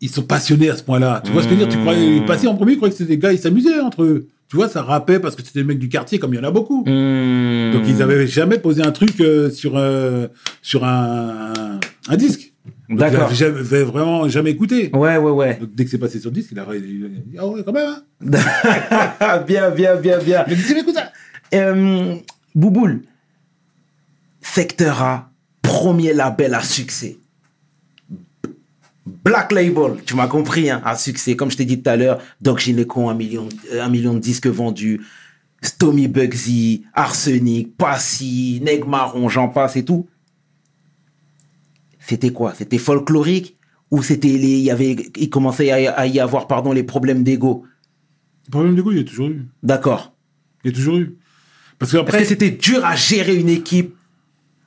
ils sont passionnés à ce point-là. Tu vois ce que je veux dire? Tu croyais, Mmh. passer en premier, tu croyais que c'était des gars, ils s'amusaient entre eux. tu vois, ça rappait parce que c'était des mecs du quartier, comme il y en a beaucoup. Hmm. Donc ils avaient jamais posé un truc euh, sur euh, sur un, un disque. D'accord. Jamais- vraiment jamais écouté. Ouais, ouais, ouais. Donc dès que c'est passé sur le disque, il a, dit ah ouais quand même. Hein. bien, bien, bien, bien. Dit c'est écoute ça. Euh, Bouboule, Secteur A, premier label à succès. Black Label, tu m'as compris, hein, à succès. Comme je t'ai dit tout à l'heure, Doc Gineco, un million, un million de disques vendus. Stomy Bugsy, Arsenic, Passy, Neg Marron, j'en passe et tout. C'était quoi? C'était folklorique? Ou c'était les, il y avait, il commençait à, y avoir, pardon, les problèmes d'ego? Le problème du coup, il y a toujours eu. D'accord. Il y a toujours eu. Parce que après c'était dur à gérer une équipe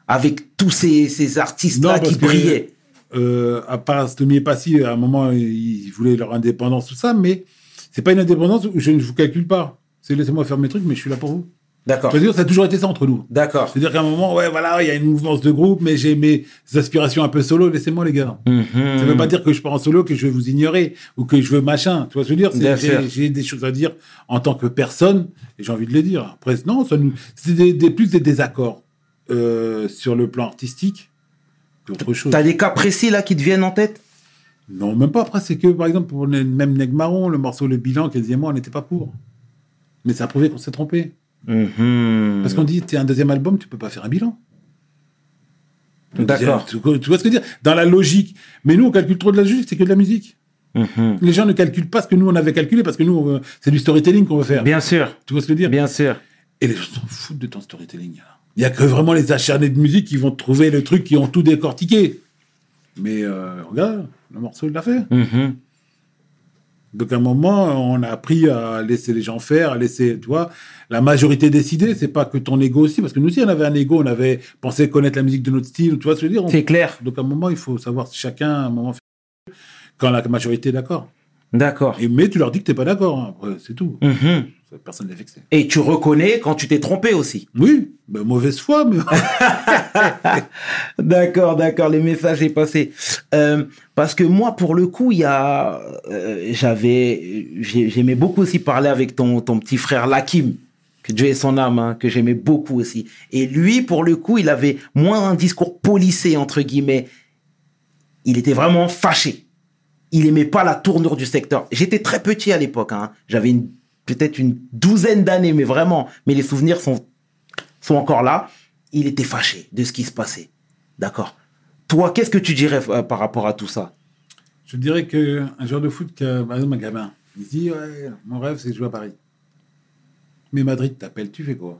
avec tous ces, ces artistes-là Non, parce qui brillaient? Euh, à part Stomy et Passy, à un moment, ils voulaient leur indépendance, tout ça, mais c'est pas une indépendance où je ne vous calcule pas. C'est laissez-moi faire mes trucs, mais je suis là pour vous. D'accord. Je veux dire, ça a toujours été ça entre nous. D'accord. C'est-à-dire qu'à un moment, ouais, voilà, il y a une mouvance de groupe, mais j'ai mes aspirations un peu solo, laissez-moi les gars. Mhm. Ça veut pas dire que je pars en solo, que je vais vous ignorer, ou que je veux machin. Tu vois ce que je veux dire? C'est-. J'ai j'ai des choses à dire en tant que personne, et j'ai envie de les dire. Après, non, ça nous, c'est des, des- plus des désaccords euh, sur le plan artistique T'as des cas précis là qui te viennent en tête? Non, même pas. Après, c'est que, par exemple, pour le même Neg Marron, le morceau Le Bilan, quasiment, on n'était pas pour. Mais ça a prouvé qu'on s'est trompé. Mhm. Parce qu'on dit, t'es un deuxième album, tu peux pas faire un bilan. D'accord. Tu, tu vois ce que je veux dire? Dans la logique. Mais nous, on calcule trop de la logique, c'est que de la musique. Mhm. Les gens ne calculent pas ce que nous, on avait calculé, parce que nous, veut- c'est du storytelling qu'on veut faire. Bien sûr. Tu vois ce que je veux dire? Bien sûr. Et les gens s'en foutent de ton storytelling. là. Il y a que vraiment les acharnés de musique qui vont trouver le truc, qui ont tout décortiqué. Mais euh, regarde, le morceau, il l'a fait. Mhm. Donc à un moment, on a appris à laisser les gens faire, à laisser, tu vois, la majorité décider. C'est pas que ton ego aussi, parce que nous aussi, on avait un ego, on avait pensé connaître la musique de notre style, tu vois ce que je veux dire? C'est clair. Donc à un moment, il faut savoir si chacun, à un moment, fait- quand la majorité est d'accord. D'accord. Et mais tu leur dis que t'es pas d'accord, hein. C'est tout. Mhm. Ça, Personne n'est vexé. Et tu reconnais quand tu t'es trompé aussi. Oui, ben, mauvaise foi, mais D'accord, d'accord, le message est passé. Euh, parce que moi, pour le coup, il y a, euh, j'avais, j'ai- j'aimais beaucoup aussi parler avec ton, ton petit frère Lakim, que Dieu ait son âme, hein, que j'aimais beaucoup aussi. Et lui, pour le coup, il avait moins un discours policé entre guillemets. Il était vraiment fâché. Il aimait pas la tournure du secteur. J'étais très petit à l'époque. Hein. J'avais une- peut-être une douzaine d'années, mais vraiment. Mais les souvenirs sont sont encore là. Il était fâché de ce qui se passait. D'accord. Toi, qu'est-ce que tu dirais euh, par rapport à tout ça? Je dirais que un joueur de foot, a- par exemple un gamin, il dit ouais, mon rêve c'est de jouer à Paris. Mais Madrid t'appelle, tu fais quoi?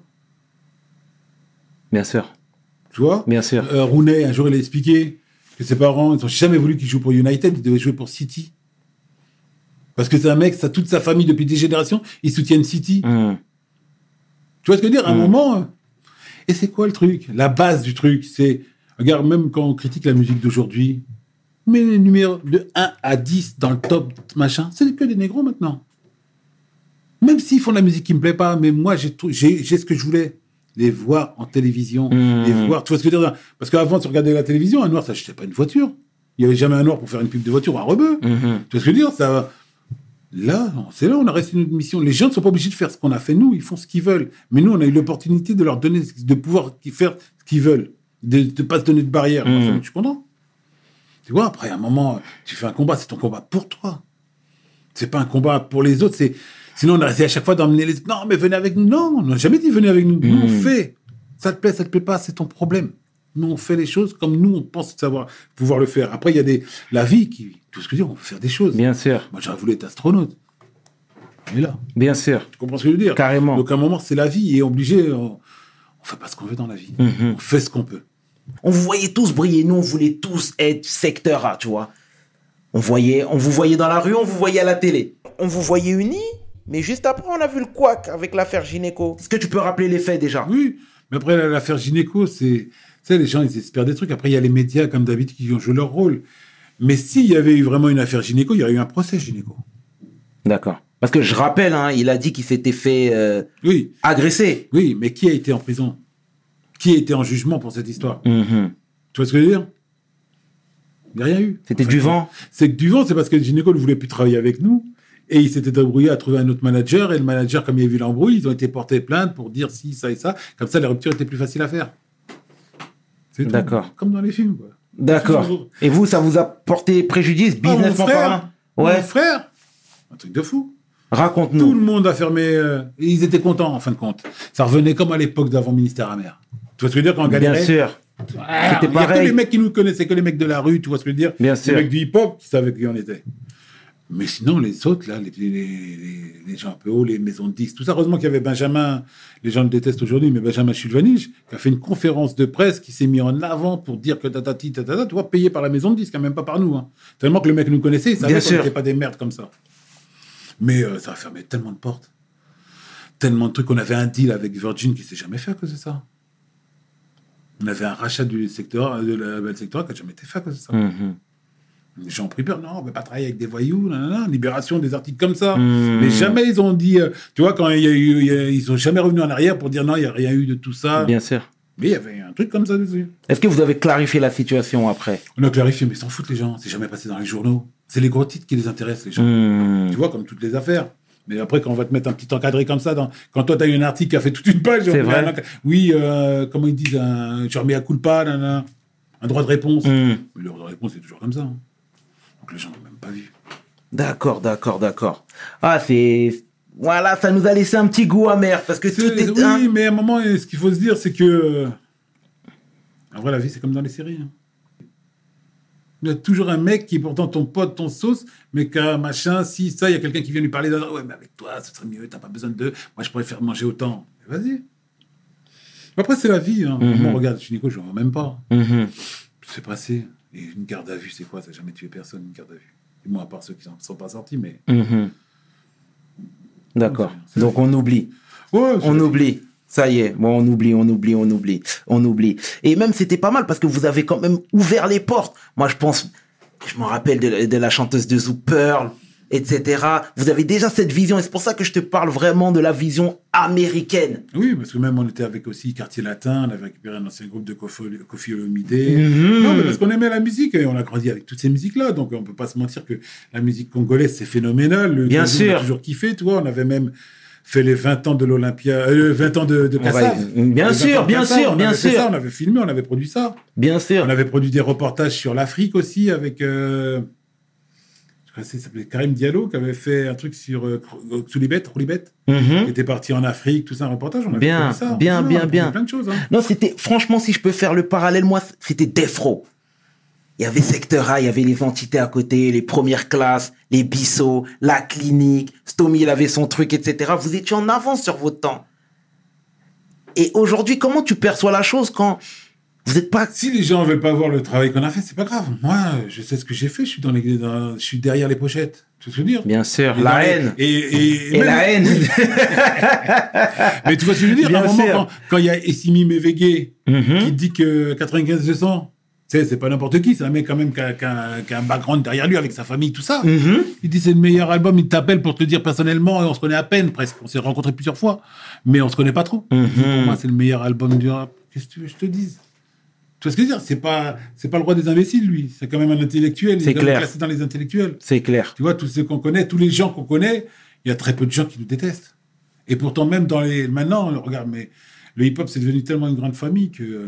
Bien sûr, Tu vois? Bien sûr. Euh, Rooney, un jour, il a expliqué que ses parents, ils n'ont jamais voulu qu'il joue pour United, il devait jouer pour City. Parce que c'est un mec, ça, toute sa famille, depuis des générations, ils soutiennent City. Hmm. Tu vois ce que je veux dire? À un Mm. moment. euh, Et c'est quoi le truc? La base du truc, c'est. Regarde, même quand on critique la musique d'aujourd'hui, mais les numéros de 1 à 10 dans le top, machin, c'est que des négros maintenant. Même s'ils font de la musique qui me plaît pas, mais moi, j'ai ce que je voulais. Les voir en télévision, Mm. les voir. Tu vois ce que je veux dire? Parce qu'avant, tu regardais la télévision, un noir, ça n'achetait pas une voiture. Il n'y avait jamais un noir pour faire une pub de voiture, un rebeu. Mhm. Tu vois ce que je veux dire? Ça, Là, c'est là, on a resté notre mission. Les gens ne sont pas obligés de faire ce qu'on a fait nous, ils font ce qu'ils veulent. Mais nous, on a eu l'opportunité de leur donner, de pouvoir faire ce qu'ils veulent, de ne pas se donner de barrière. Mm. Enfin, je suis content. Tu vois, après, à un moment, tu fais un combat, c'est ton combat pour toi. C'est pas un combat pour les autres, c'est. Sinon, on a essayé à chaque fois d'emmener les. Non, mais venez avec nous. Non, on n'a jamais dit venez avec nous. Nous, on fait. Ça te plaît, ça te plaît pas, c'est ton problème. Nous, on fait les choses comme nous, on pense savoir pouvoir le faire. Après, il y a des. La vie qui. Tout ce que je dis, on peut faire des choses. Bien sûr, Moi, j'aurais voulu être astronaute. On est là. bien sûr, Tu comprends ce que je veux dire? Carrément. Donc, à un moment, c'est la vie. Et obligé, on, on fait pas ce qu'on veut dans la vie. Mhm. On fait ce qu'on peut. On vous voyait tous briller, nous on voulait tous être secteur A, tu vois. On voyait, on vous voyait dans la rue, on vous voyait à la télé. On vous voyait unis, mais juste après on a vu le couac avec l'affaire Gynéco. Est-ce que tu peux rappeler les faits déjà? Oui. Mais après, la- l'affaire gynéco, c'est. Sais, les gens, ils espèrent des trucs. Après, il y a les médias, comme d'habitude, qui ont joué leur rôle. Mais s'il y avait eu vraiment une affaire gynéco, il y aurait eu un procès gynéco. D'accord. Parce que je rappelle, hein, il a dit qu'il s'était fait euh, Oui. agresser. Oui. Mais qui a été en prison? Qui a été en jugement pour cette histoire? Mhm. Tu vois ce que je veux dire? Il n'y a rien eu. C'était En fait, du vent? C'est que du vent, c'est parce que le gynéco ne voulait plus travailler avec nous. Et ils s'étaient débrouillés à trouver un autre manager. Et le manager, comme il a vu l'embrouille, ils ont été portés plainte pour dire si, ça et ça. Comme ça, la rupture était plus facile à faire. C'est tout. D'accord. Comme dans les films, quoi. D'accord. Et vous, ça vous a porté préjudice, Ah, mon business frère, mon Ouais. frère, un truc de fou. Tout Raconte-nous. le monde a fermé. euh, et ils étaient contents, en fin de compte. Ça revenait comme à l'époque d'avant ministère amer. Tu vois ce que je veux dire quand on Bien sûr. Ah, C'était Il y a que pareil. les mecs qui nous connaissaient, que les mecs de la rue, tu vois ce que je veux dire Bien Les sûr. mecs du hip-hop qui savaient qui on était. Mais sinon, les autres, là, les, les, les- les gens un peu hauts, les maisons de disques, tout ça, heureusement qu'il y avait Benjamin, les gens le détestent aujourd'hui, mais Benjamin Chulvanich, qui a fait une conférence de presse, qui s'est mis en avant pour dire que tatati, tatata, tu vois, payé par la maison de disques, hein, même pas par nous. hein. Tellement que le mec nous connaissait, il savait qu'on n'était pas des merdes comme ça. Mais euh, ça a fermé tellement de portes. Tellement de trucs. On avait un deal avec Virgin qui s'est jamais fait à cause de ça. On avait un rachat du secteur, de la belle secteur qui n'a jamais été fait à cause de ça. Mhm. Les gens ont pris peur. Non, on ne veut pas travailler avec des voyous. nanana, libération, des articles comme ça. Mhm. Mais jamais ils ont dit. euh, tu vois, quand il y a eu. il y a- ils sont jamais revenus en arrière pour dire non, il n'y a rien eu de tout ça. Bien sûr. Mais il y avait un truc comme ça dessus. Est-ce que vous avez clarifié la situation après? On a clarifié, mais ils s'en foutent les gens. C'est jamais passé dans les journaux. C'est les gros titres qui les intéressent, les gens. Hmm. Tu vois, comme toutes les affaires. Mais après, quand on va te mettre un petit encadré comme ça, dans... quand toi, tu as eu un article qui a fait toute une page, C'est vrai. un Oui, euh, comment ils disent, un... je remets à culpa, nanana. un droit de réponse. Hmm. Mais le droit de réponse, c'est toujours comme ça. hein. Les gens n'ont même pas vu. D'accord, d'accord, d'accord. Ah, c'est. Voilà, ça nous a laissé un petit goût amer parce que tout C'est- est. oui, mais à un moment, ce qu'il faut se dire, c'est que. euh, En vrai, la vie, c'est comme dans les séries. hein. Il y a toujours un mec qui est pourtant ton pote, ton sauce, mais qu'un machin, si ça, il y a quelqu'un qui vient lui parler d'un. Ouais, mais avec toi, ce serait mieux, t'as pas besoin de. Moi, je pourrais faire manger autant. Vas-y. Après, c'est la vie. Hein. Mhm. Moi, regarde, je suis Nico, je ne vois même pas. Mhm. C'est passé. Et une garde à vue, c'est quoi? Ça n'a jamais tué personne, une garde à vue. Et moi, à part ceux qui ne sont pas sortis, mais. Mhm. D'accord. Donc on oublie. Ouais, On oublie. Ça y est, bon, on oublie, on oublie, on oublie, on oublie. Et même, c'était pas mal parce que vous avez quand même ouvert les portes. Moi, je pense, je me rappelle de, la- de la chanteuse de Zoo Pearl, etc. Vous avez déjà cette vision et c'est pour ça que je te parle vraiment de la vision américaine. Oui, parce que même on était avec aussi Quartier Latin, on avait récupéré un ancien groupe de Kofi. Mhm. Non, mais parce qu'on aimait la musique et on a grandi avec toutes ces musiques-là. Donc on peut pas se mentir que la musique congolaise, c'est phénoménal. Le Bien Kazoo, On sûr. a toujours kiffé, tu vois. On avait même fait les 20 ans de l'Olympia, euh, 20 ans de, de Kassav. bien Les 20 sûr, bien Kassav, sûr, on bien sûr. ça, on avait filmé, on avait produit ça. Bien sûr. On avait produit des reportages sur l'Afrique aussi avec. euh, je crois que c'est- ça s'appelait Karim Diallo qui avait fait un truc sur euh, Soulibet, Roulibet, Mhm. qui était parti en Afrique, tout ça, un reportage. On avait Bien, produit ça. bien, bien, bien. Plein de choses. hein. Non, c'était, franchement, si je peux faire le parallèle, moi, c'était Death Row. Il y avait Secteur A, il y avait les entités à côté, les premières classes, les bisseaux, la clinique, Stomy, il avait son truc, etc. Vous étiez en avance sur votre temps. Et aujourd'hui, comment tu perçois la chose quand vous n'êtes pas... Si les gens veulent pas voir le travail qu'on a fait, c'est pas grave. Moi, je sais ce que j'ai fait. Je suis dans les, dans- je suis derrière les pochettes. Tu veux dire? Bien sûr, Et la les- haine. Et, et, Et même- la haine. Mais tu vois ce que je veux dire? Bien À un moment, quand, quand il y a Essimi Mévégué Mhm. qui te dit que 95-200, tu sais, c'est pas n'importe qui. C'est un mec quand même qui a, qui a- qui a un background derrière lui avec sa famille, tout ça. Mhm. Il dit c'est le meilleur album. Il t'appelle pour te dire personnellement et on se connaît à peine presque. On s'est rencontrés plusieurs fois, mais on se connaît pas trop. Mhm. pour moi, c'est le meilleur album du rap. Qu'est-ce que tu veux que je te dise? Tu vois ce que je veux dire? C'est pas, c'est pas le roi des imbéciles, lui. C'est quand même un intellectuel. Il C'est clair. classé dans les intellectuels. C'est clair. Tu vois, tous ceux qu'on connaît, tous les gens qu'on connaît, il y a très peu de gens qui nous détestent. Et pourtant, même dans les. Maintenant, regarde, mais le hip-hop, c'est devenu tellement une grande famille que. euh,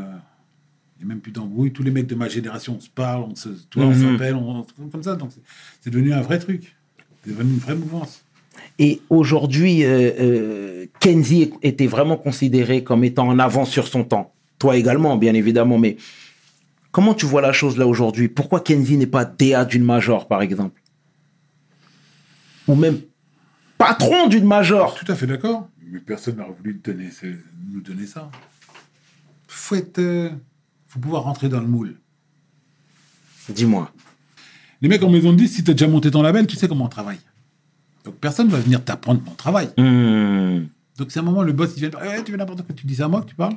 Il n'y a même plus d'embrouille. Tous les mecs de ma génération, on se parle, on se, tu vois, on Mhm. s'appelle, on, on- comme ça. Donc, c'est- c'est devenu un vrai truc. C'est devenu une vraie mouvance. Et aujourd'hui, euh, euh, Kenzie était vraiment considéré comme étant en avance sur son temps. Toi également, bien évidemment. Mais comment tu vois la chose là aujourd'hui? Pourquoi Kenzie n'est pas DA d'une major, par exemple? Ou même patron d'une major? Tout à fait d'accord. Mais personne n'a voulu donner, nous donner ça. Faut être. euh, faut pouvoir rentrer dans le moule. Dis-moi. Les mecs en maison de 10, si tu as déjà monté ton label, tu sais comment on travaille. Donc personne ne va venir t'apprendre ton travail. Hmm. Donc c'est un moment, le boss, il vient, Eh, tu veux n'importe quoi, tu dis ça à moi que tu parles?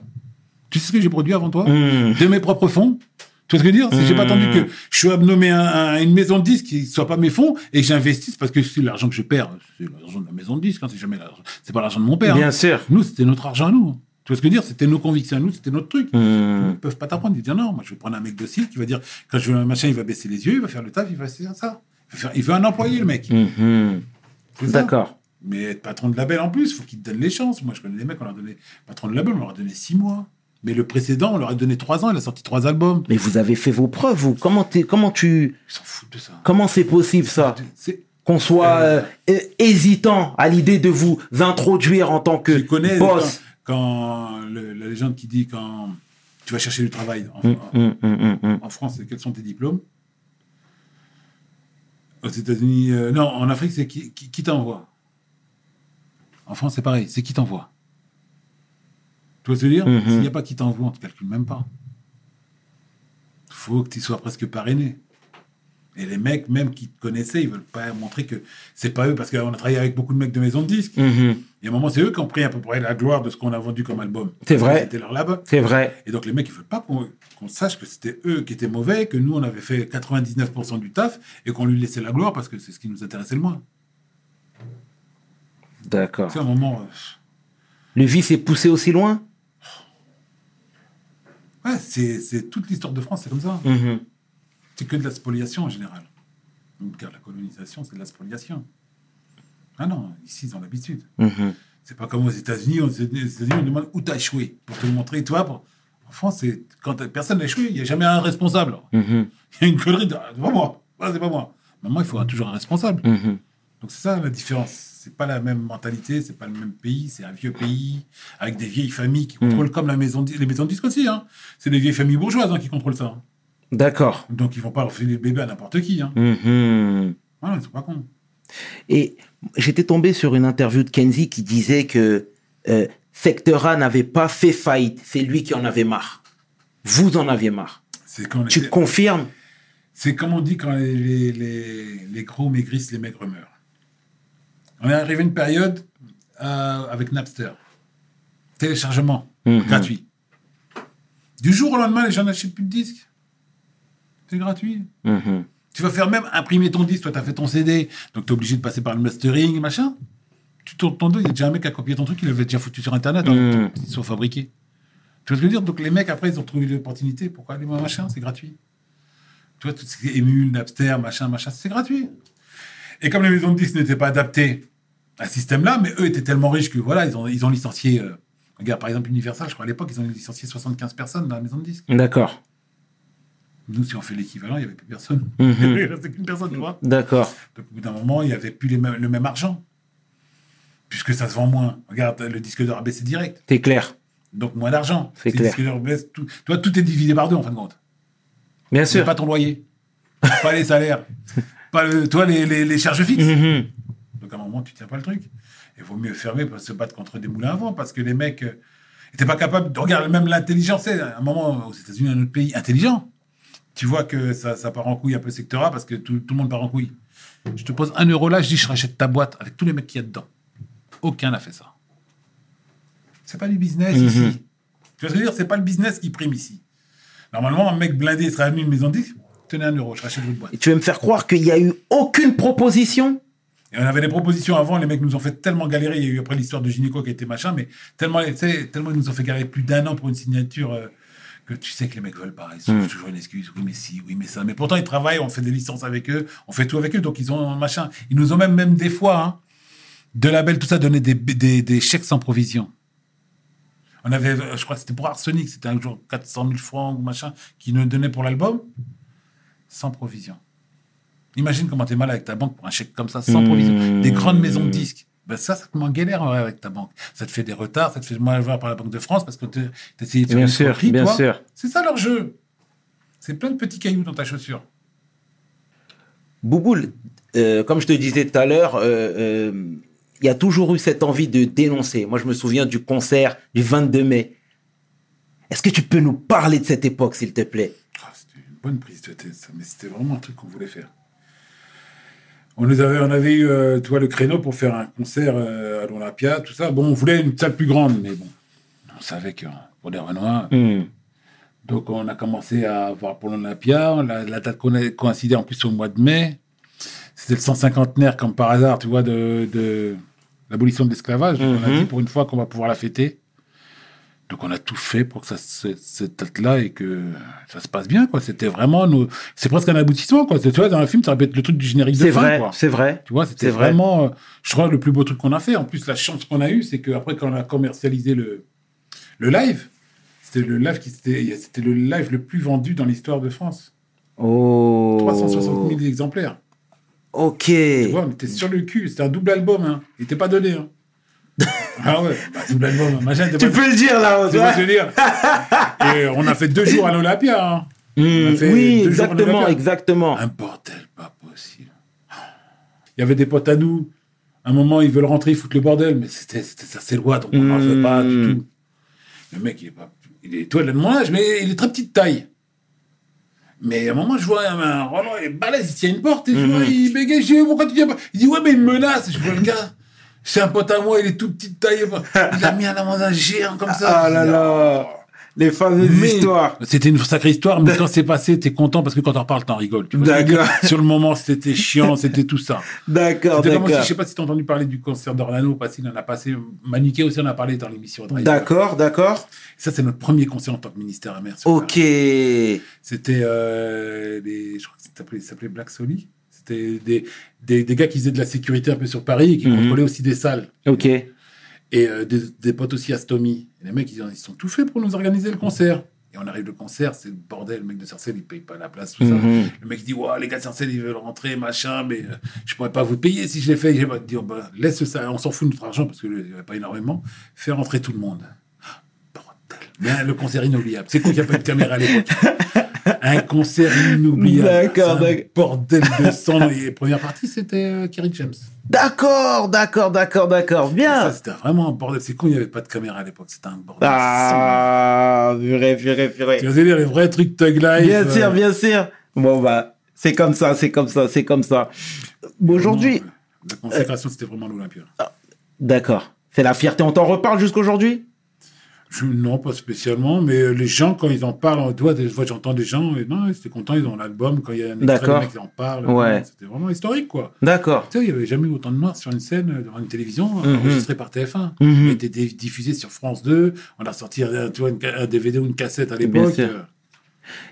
Tu sais ce que j'ai produit avant toi Hmm. De mes propres fonds Tu vois ce que je veux dire? Que J'ai pas attendu que je sois nommé un, un- une maison de disques qui ne soit pas mes fonds et que j'investisse parce que c'est l'argent que je perds, c'est l'argent de la maison de disques, hein, c'est jamais l'argent, c'est pas l'argent de mon père. Bien hein. sûr. Nous, c'était notre argent à nous. Tu vois ce que je veux dire? C'était nos convictions à nous, c'était notre truc. Hmm. Ils peuvent pas t'apprendre. Ils disent non, moi je vais prendre un mec docile qui va dire quand je veux un machin, il va baisser les yeux, il va faire le taf, il va faire ça. Il veut, faire- il veut un employé, le mec. Ça. D'accord. Mais être patron de label en plus, il faut qu'ils te donnent les chances. Moi, je connais des mecs, on leur a donné patron de label, on leur a donné six mois. Mais le précédent, on leur a donné trois ans, il a sorti trois albums. Mais vous avez fait vos preuves, vous. Comment, comment tu, Ils s'en foutent de ça. comment c'est possible ça? Qu'on soit euh, euh, hésitant à l'idée de vous introduire en tant que Tu connais boss. quand, quand le- la légende qui dit quand tu vas chercher du travail en, Hum, hum, hum, en France, quels sont tes diplômes? Aux États-Unis, euh, non, en Afrique, c'est qui, qui, qui t'envoie? En France, c'est pareil, c'est qui t'envoie? Tu vois ce que je veux dire Mhm. S'il n'y a pas qui t'envoie, on ne te calcule même pas. faut que tu sois presque parrainé. Et les mecs, même qui te connaissaient, ils veulent pas montrer que c'est pas eux, parce qu'on a travaillé avec beaucoup de mecs de maisons de disques. Mhm. Et à un moment, c'est eux qui ont pris à peu près la gloire de ce qu'on a vendu comme album. C'est vrai. C'était leur lab. C'est vrai. Et donc les mecs, ils veulent pas qu'on qu'on sache que c'était eux qui étaient mauvais, que nous, on avait fait 99% du taf et qu'on lui laissait la gloire parce que c'est ce qui nous intéressait le moins. D'accord. C'est un moment. euh, Le vice est poussé aussi loin? Ouais, c'est toute l'histoire de France, c'est comme ça. Mhm. C'est que de la spoliation en général. Donc, car la colonisation, c'est de la spoliation. Ah non, ici, ils ont l'habitude. Mhm. C'est pas comme aux États-Unis. Aux États-Unis, on demande où t'as échoué pour te le montrer. Toi, pour- en France, quand personne n'a échoué, il n'y a jamais un responsable. Mhm. Il y a une connerie, de, Ah, c'est pas moi, Ah, c'est pas moi. Maintenant, il faut toujours un responsable. Donc c'est ça la différence. C'est pas la même mentalité, c'est pas le même pays, c'est un vieux pays avec des vieilles familles qui contrôlent comme la maison, les maisons de disques aussi. Hein. C'est des vieilles familles bourgeoises hein, qui contrôlent ça. hein. D'accord. Donc ils vont pas refiler le bébé à n'importe qui. Hein. Mhm. Voilà, ils sont pas cons. Et j'étais tombé sur une interview de Kenzie qui disait que euh, Secteur A n'avait pas fait faillite, c'est lui qui en avait marre. Vous en aviez marre. C'est quand Tu était- confirmes? C'est comme on dit quand les, les, les, les gros maigrissent, les maigres meurent. On est arrivé à une période euh, avec Napster. Téléchargement Mhm. gratuit. Du jour au lendemain, les gens n'achètent plus de disques. C'est gratuit. Mhm. Tu vas faire même imprimer ton disque. Toi, tu as fait ton CD, donc tu es obligé de passer par le mastering, machin. Tu tournes ton dos, il y a déjà un mec qui a copié ton truc, il l'avait déjà foutu sur Internet avant Mhm. qu'il soit fabriqué. Tu vois ce que je veux dire? Donc les mecs, après, ils ont trouvé l'opportunité. Pourquoi aller machin? C'est gratuit. Tu vois, tout ce qui est émule, Napster, machin, machin, c'est gratuit. Et comme les maisons de disques n'étaient pas adaptées ce système-là, mais eux étaient tellement riches que voilà, ils ont, ils ont licencié. euh, regarde, par exemple, Universal, je crois à l'époque, ils ont licencié 75 personnes dans la maison de disques. D'accord. Nous, si on fait l'équivalent, il n'y avait plus personne. Mhm. il restait qu'une personne, tu vois. D'accord. Donc, au bout d'un moment, il n'y avait plus les mêmes- le même argent. Puisque ça se vend moins. Regarde, le disque d'or a baissé direct. C'est clair. Donc, moins d'argent. C'est Si le clair. disque d'or baisse, tout, toi, tout est divisé par deux, en fin de compte. Bien sûr. pas ton loyer. pas les salaires. Pas le, toi, les, les, les charges fixes. Mhm. Donc, à un moment, tu tiens pas le truc. Il vaut mieux fermer pour se battre contre des moulins à vent. Parce que les mecs euh, étaient pas capables. de- Regarde, même l'intelligence. c'est À un moment, aux États-Unis, un autre pays intelligent. Tu vois que ça, ça part en couille un peu secteur A parce que tout, tout le monde part en couille. Je te pose un euro là, je dis je rachète ta boîte avec tous les mecs qu'il y a dedans. Aucun n'a fait ça. C'est pas du business Mhm. ici. Tu vois ce que je veux dire? C'est pas le business qui prime ici. Normalement, un mec blindé serait venu une maison de disques, tenez un euro, je rachète votre boîte. Et tu veux me faire croire qu'il n'y a eu aucune proposition Et on avait des propositions avant, les mecs nous ont fait tellement galérer. Il y a eu après l'histoire de Gynéco qui a été machin, mais tellement, tellement ils nous ont fait galérer plus d'un an pour une signature euh, que tu sais que les mecs veulent pas. Ils Hmm. trouvent toujours une excuse. Oui, mais si, oui, mais ça. Mais pourtant, ils travaillent, on fait des licences avec eux, on fait tout avec eux, donc ils ont machin. Ils nous ont même, même des fois, hein, de labels, tout ça, donné des, des, des chèques sans provision. On avait, euh, je crois que c'était pour Arsenic, c'était un jour 400 000 francs ou machin, qui nous donnait pour l'album, sans provision. Imagine comment t'es mal avec ta banque pour un chèque comme ça, sans Mmh. provision. Des grandes maisons de disques. Ben ça, ça te met en galère avec ta banque. Ça te fait des retards, ça te fait mal voir par la Banque de France parce que tu essayé de faire Bien une sûr, escroquerie, bien toi. sûr. C'est ça leur jeu. C'est plein de petits cailloux dans ta chaussure. Bouboule, euh, comme je te disais tout à l'heure, euh, euh, il y a toujours eu cette envie de dénoncer. Moi, je me souviens du concert du 22 mai. Est-ce que tu peux nous parler de cette époque, s'il te plaît? Ah, c'était une bonne prise de tête, ça. Mais c'était vraiment un truc qu'on voulait faire. On, nous avait, on avait eu, euh, tu vois, le créneau pour faire un concert euh, à l'Olympia, tout ça. Bon, on voulait une salle plus grande, mais bon, on savait que pour les Renois, Hmm. Donc, on a commencé à voir pour l'Olympia. La, la date qu'on a coïncidé en plus au mois de mai. C'était le 150naire, comme par hasard, tu vois, de, de l'abolition de l'esclavage. On a Mhm. dit pour une fois qu'on va pouvoir la fêter. Donc on a tout fait pour que ça se- cette date-là et que ça se passe bien, quoi. C'était vraiment nos... C'est presque un aboutissement, quoi. Tu vois, dans un film, ça être le truc du générique de C'est fin, vrai, quoi. c'est vrai. Tu vois, c'était vrai. vraiment, euh, je crois, le plus beau truc qu'on a fait. En plus, la chance qu'on a eue, c'est qu'après, quand on a commercialisé le, le live, c'était le live qui c'était, c'était le live le plus vendu dans l'histoire de France. Oh. 360 000 exemplaires. Ok. Tu vois, on était sur le cul. C'était un double album, hein. Il était pas donné, hein. Ah ouais, bah, album, machin, Tu peux le dire là, tu je veux dire. Et on a fait deux jours à l'Olympia, hein. Hmm, oui, exactement, exactement. Un bordel pas possible. Il y avait des potes à nous. À un moment, ils veulent rentrer, ils foutent le bordel, mais c'était, ça, c'est loi, donc on n'en fait pas du Mm. tout. Le mec, il est pas, il est, toi, de mon âge, mais il est très petite taille. Mais à un moment, je vois un, Roland, il est balèze, il tient une porte, et je vois, il bégaye, je dis, pourquoi tu tiens pas? Il dit, ouais, mais il me menace. Je vois le gars, c'est un pote à moi, il est tout petite taille. Il a mis un amende un géant comme ça. Ah là là. Les fameuses mais- histoires. C'était une sacrée histoire, mais quand c'est passé, t'es content parce que quand t'en reparles, t'en rigoles. D'accord. Sur le moment, c'était chiant, c'était tout ça. D'accord, comme aussi, je d'accord. sais pas si t'as entendu parler du concert d'Orlando, parce qu'il en a passé. Maniquet aussi en a parlé dans l'émission. D'accord, d'accord. Ça, c'est notre premier concert en tant que ministère amer. sur Ok. C'était. Euh, les, je crois que ça s'appelait Black Soli. C'était des, des, des gars qui faisaient de la sécurité un peu sur Paris et qui Mhm. contrôlaient aussi des salles. Ok. Et euh, des, des potes aussi à Stomy. Et les mecs, ils, ils sont tout faits pour nous organiser le concert. Et on arrive le concert, c'est le bordel. Le mec de Sarcelles, il paye pas la place, tout ça. Mhm. Le mec dit, ouais, les gars de Sarcelles, ils veulent rentrer, machin, mais euh, je pourrais pas vous payer si je l'ai fait. J'ai pas dit, oh, bah, laisse ça, on s'en fout de notre argent parce qu'il n'y avait pas énormément. Fais rentrer tout le monde. Bordel. Mais le concert inoubliable. C'est con qu'il n'y a pas de caméra à l'époque. Un concert inoubliable. D'accord, d'accord. Bordel de sang. Et première partie, c'était euh, Kerry James. D'accord, d'accord, d'accord, d'accord. Ça, Bien. c'était vraiment un bordel. C'est con, il n'y avait pas de caméra à l'époque. C'était un bordel. Ah, purée, purée, purée. Tu vas dire les vrais trucs Tug Life. Bien euh, sûr, bien sûr. Bon, bah, c'est comme ça, c'est comme ça, c'est comme ça. Aujourd'hui, euh, La consécration, c'était vraiment l'Olympia. d'accord. C'est la fierté. On t'en reparle jusqu'aujourd'hui? Je- non, pas spécialement, mais euh, les gens, quand ils en parlent, vois, des fois, j'entends des gens, et non, ils étaient contents, ils ont l'album, quand il y a un mecs, ils en. Ouais. non, C'était vraiment historique, quoi. D'accord. Tu sais, il n'y avait jamais eu autant de noirs sur une scène, euh, devant une télévision, Mhm. enregistrée par TF1. Mhm. Il était diffusé sur France 2. On a sorti euh, tu vois, une un DVD ou une cassette à l'époque.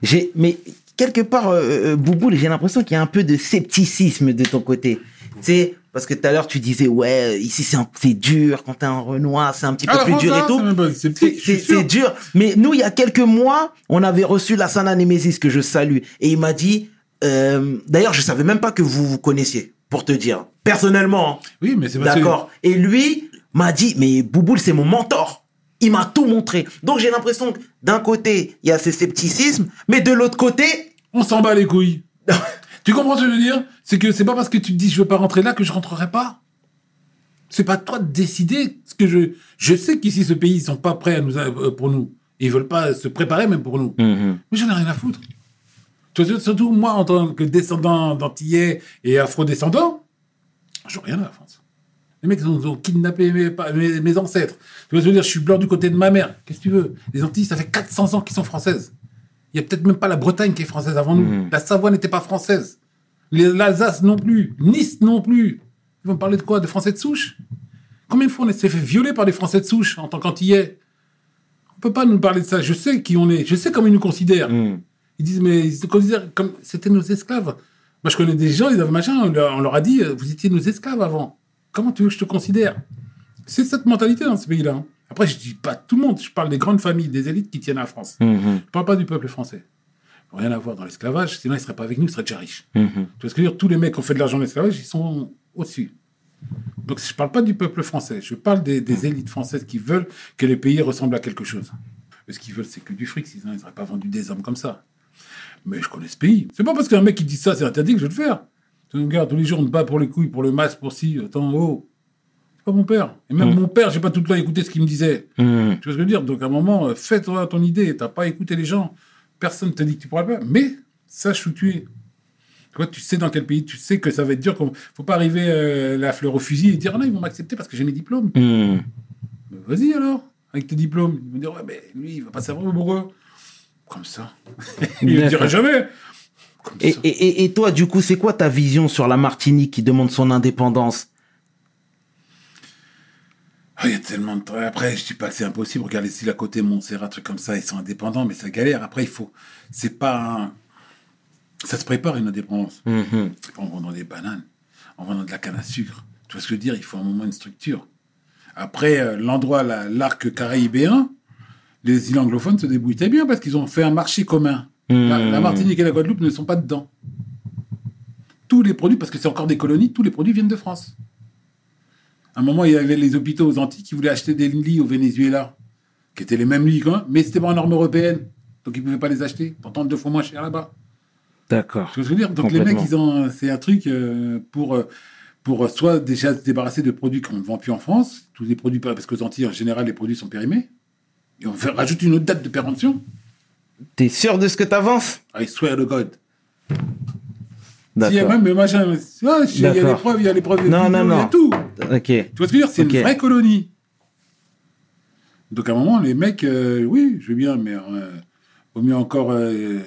J'ai, mais quelque part, euh, Bouboule, j'ai l'impression qu'il y a un peu de scepticisme de ton côté. Tu sais, parce que tout à l'heure, tu disais, ouais, ici, c'est, dur, quand t'es un Renoir, c'est un petit peu Ah, plus dur et tout. c'est dur. Mais nous, il y a quelques mois, on avait reçu la Sana Nemesis, que je salue. Et il m'a dit, euh, d'ailleurs, je savais même pas que vous vous connaissiez, pour te dire. Personnellement. hein. Oui, mais c'est D'accord. Et lui m'a dit, mais Bouboule, c'est mon mentor. Il m'a tout montré. Donc j'ai l'impression que d'un côté, il y a ce scepticisme, mais de l'autre côté, On s'en bat les couilles. tu comprends ce que je veux dire? C'est que c'est pas parce que tu te dis je veux pas rentrer là que je rentrerai pas. C'est pas toi de décider ce que je. Je sais qu'ici ce pays ils sont pas prêts à nous euh, pour nous. Ils veulent pas se préparer même pour nous. Mais j'en ai rien à foutre. Surtout moi en tant que descendant d'antillais et afro-descendant, je rien à la France. Les mecs ils ont, ils ont kidnappé mes, pa- mes, mes ancêtres. Tu vois je veux dire? Je suis blanc du côté de ma mère. Qu'est-ce que tu veux? Les Antilles, ça fait 400 ans qu'ils sont françaises. Il y a peut-être même pas la Bretagne qui est française avant nous. Mhm. La Savoie n'était pas française. L'Alsace non plus. Nice non plus. Ils vont parler de quoi? De Français de souche? Combien de fois on s'est fait violer par des Français de souche en tant qu'Antillais? On peut pas nous parler de ça. Je sais qui on est. Je sais comment ils nous considèrent. Ils disent, mais ils se considèrent comme c'était nos esclaves. Moi, je connais des gens, ils avaient machin, on leur, a dit, euh, vous étiez nos esclaves avant. Comment tu veux que je te considère? C'est cette mentalité dans ce pays-là. Après, je dis pas tout le monde, je parle des grandes familles, des élites qui tiennent la France. Je parle pas du peuple français. Rien à voir dans l'esclavage, sinon ils seraient pas avec nous, ils seraient déjà riches. Tu vois ce que je veux dire? Tous les mecs qui ont fait de l'argent dans l'esclavage, ils sont au-dessus. Donc je parle pas du peuple français, je parle des, des élites françaises qui veulent que les pays ressemblent à quelque chose. Et ce qu'ils veulent, c'est que du fric, sinon ils n'auraient pas vendu des hommes comme ça. Mais je connais ce pays. C'est pas parce qu'un mec qui dit ça, c'est interdit que je vais le faire. Tu regardes, tous les jours, on te bat pour les couilles, pour le masque, pour ci, attends, oh. Pas mon père. Et même mon père, j'ai pas tout le temps écouté ce qu'il me disait. Tu vois ce que je veux dire? Donc à un moment, euh, fais-toi ton idée. T'as pas écouté les gens. Personne te dit que tu pourras le faire. Mais sache où tu es. Tu vois, tu sais dans quel pays, tu sais que ça va être dur. qu'on- Faut pas arriver euh, la fleur au fusil et dire ah non, ils vont m'accepter parce que j'ai mes diplômes. Mais vas-y alors, avec tes diplômes. Ils vont dire ouais, mais lui, il va pas savoir pourquoi. Comme ça. il ne dira jamais. Et toi, du coup, c'est quoi ta vision sur la Martinique qui demande son indépendance? Oh, Il y a tellement de travail. Après, je dis pas que c'est impossible. Regardez si à côté Montserrat, truc comme ça, ils sont indépendants, mais ça galère. Après, il faut. C'est pas. un- Ça se prépare une indépendance. Mhm. C'est pas en vendant des bananes, en vendant de la canne à sucre. Tu vois ce que je veux dire? Il faut un moment une structure. Après, euh, l'endroit, la- l'arc caribéen, les îles anglophones se débrouillent très bien parce qu'ils ont fait un marché commun. La, la Martinique et la Guadeloupe ne sont pas dedans. Tous les produits, parce que c'est encore des colonies, tous les produits viennent de France. À un moment, il y avait les hôpitaux aux Antilles qui voulaient acheter des lits au Venezuela, qui étaient les mêmes lits, quoi, mais c'était pas en norme européenne. Donc ils ne pouvaient pas les acheter. Pourtant, deux fois moins cher là-bas. D'accord. Tu vois ce que je veux dire? Donc les mecs, ils ont, c'est un truc euh, pour, euh, pour euh, soit déjà se débarrasser de produits qu'on ne vend plus en France, tous les produits, parce qu'aux Antilles, en général, les produits sont périmés. Et on rajoute une autre date de péremption. T'es sûr de ce que t'avances? I swear to God. S'il y a D'accord. même le machin, il y a les D'accord. preuves, il y a les preuves Non, vidéos, non, il y a non. tout. Ok. Tu vois ce que je veux dire? C'est une vraie colonie. Donc à un moment, les mecs, euh, oui, je veux bien, mais euh, vaut mieux encore euh,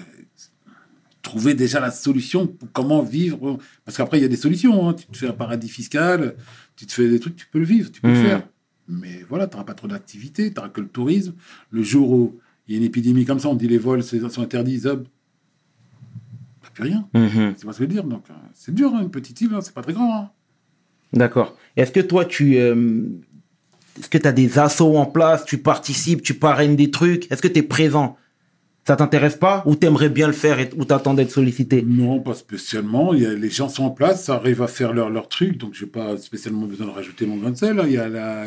trouver déjà la solution pour comment vivre. Parce qu'après, il y a des solutions. hein. Tu te fais un paradis fiscal, tu te fais des trucs, tu peux le vivre, tu peux le faire. Mais voilà, tu n'auras pas trop d'activité, tu n'auras que le tourisme. Le jour où il y a une épidémie comme ça, on dit les vols sont interdits, zob. T'as plus rien. Mhm. C'est pas ce que je veux dire. Donc, euh, c'est dur, hein, une petite île, hein, c'est pas très grand. hein. D'accord. Est-ce que toi, tu... euh, Est-ce que tu as des assos en place Tu participes Tu parraines des trucs? Est-ce que tu es présent? Ça t'intéresse pas? Ou t'aimerais bien le faire ou t'attends d'être sollicité Non, pas spécialement. Les gens sont en place, ça arrive à faire leur, leur truc, donc je n'ai pas spécialement besoin de rajouter mon grain de sel. hein. Il y a la,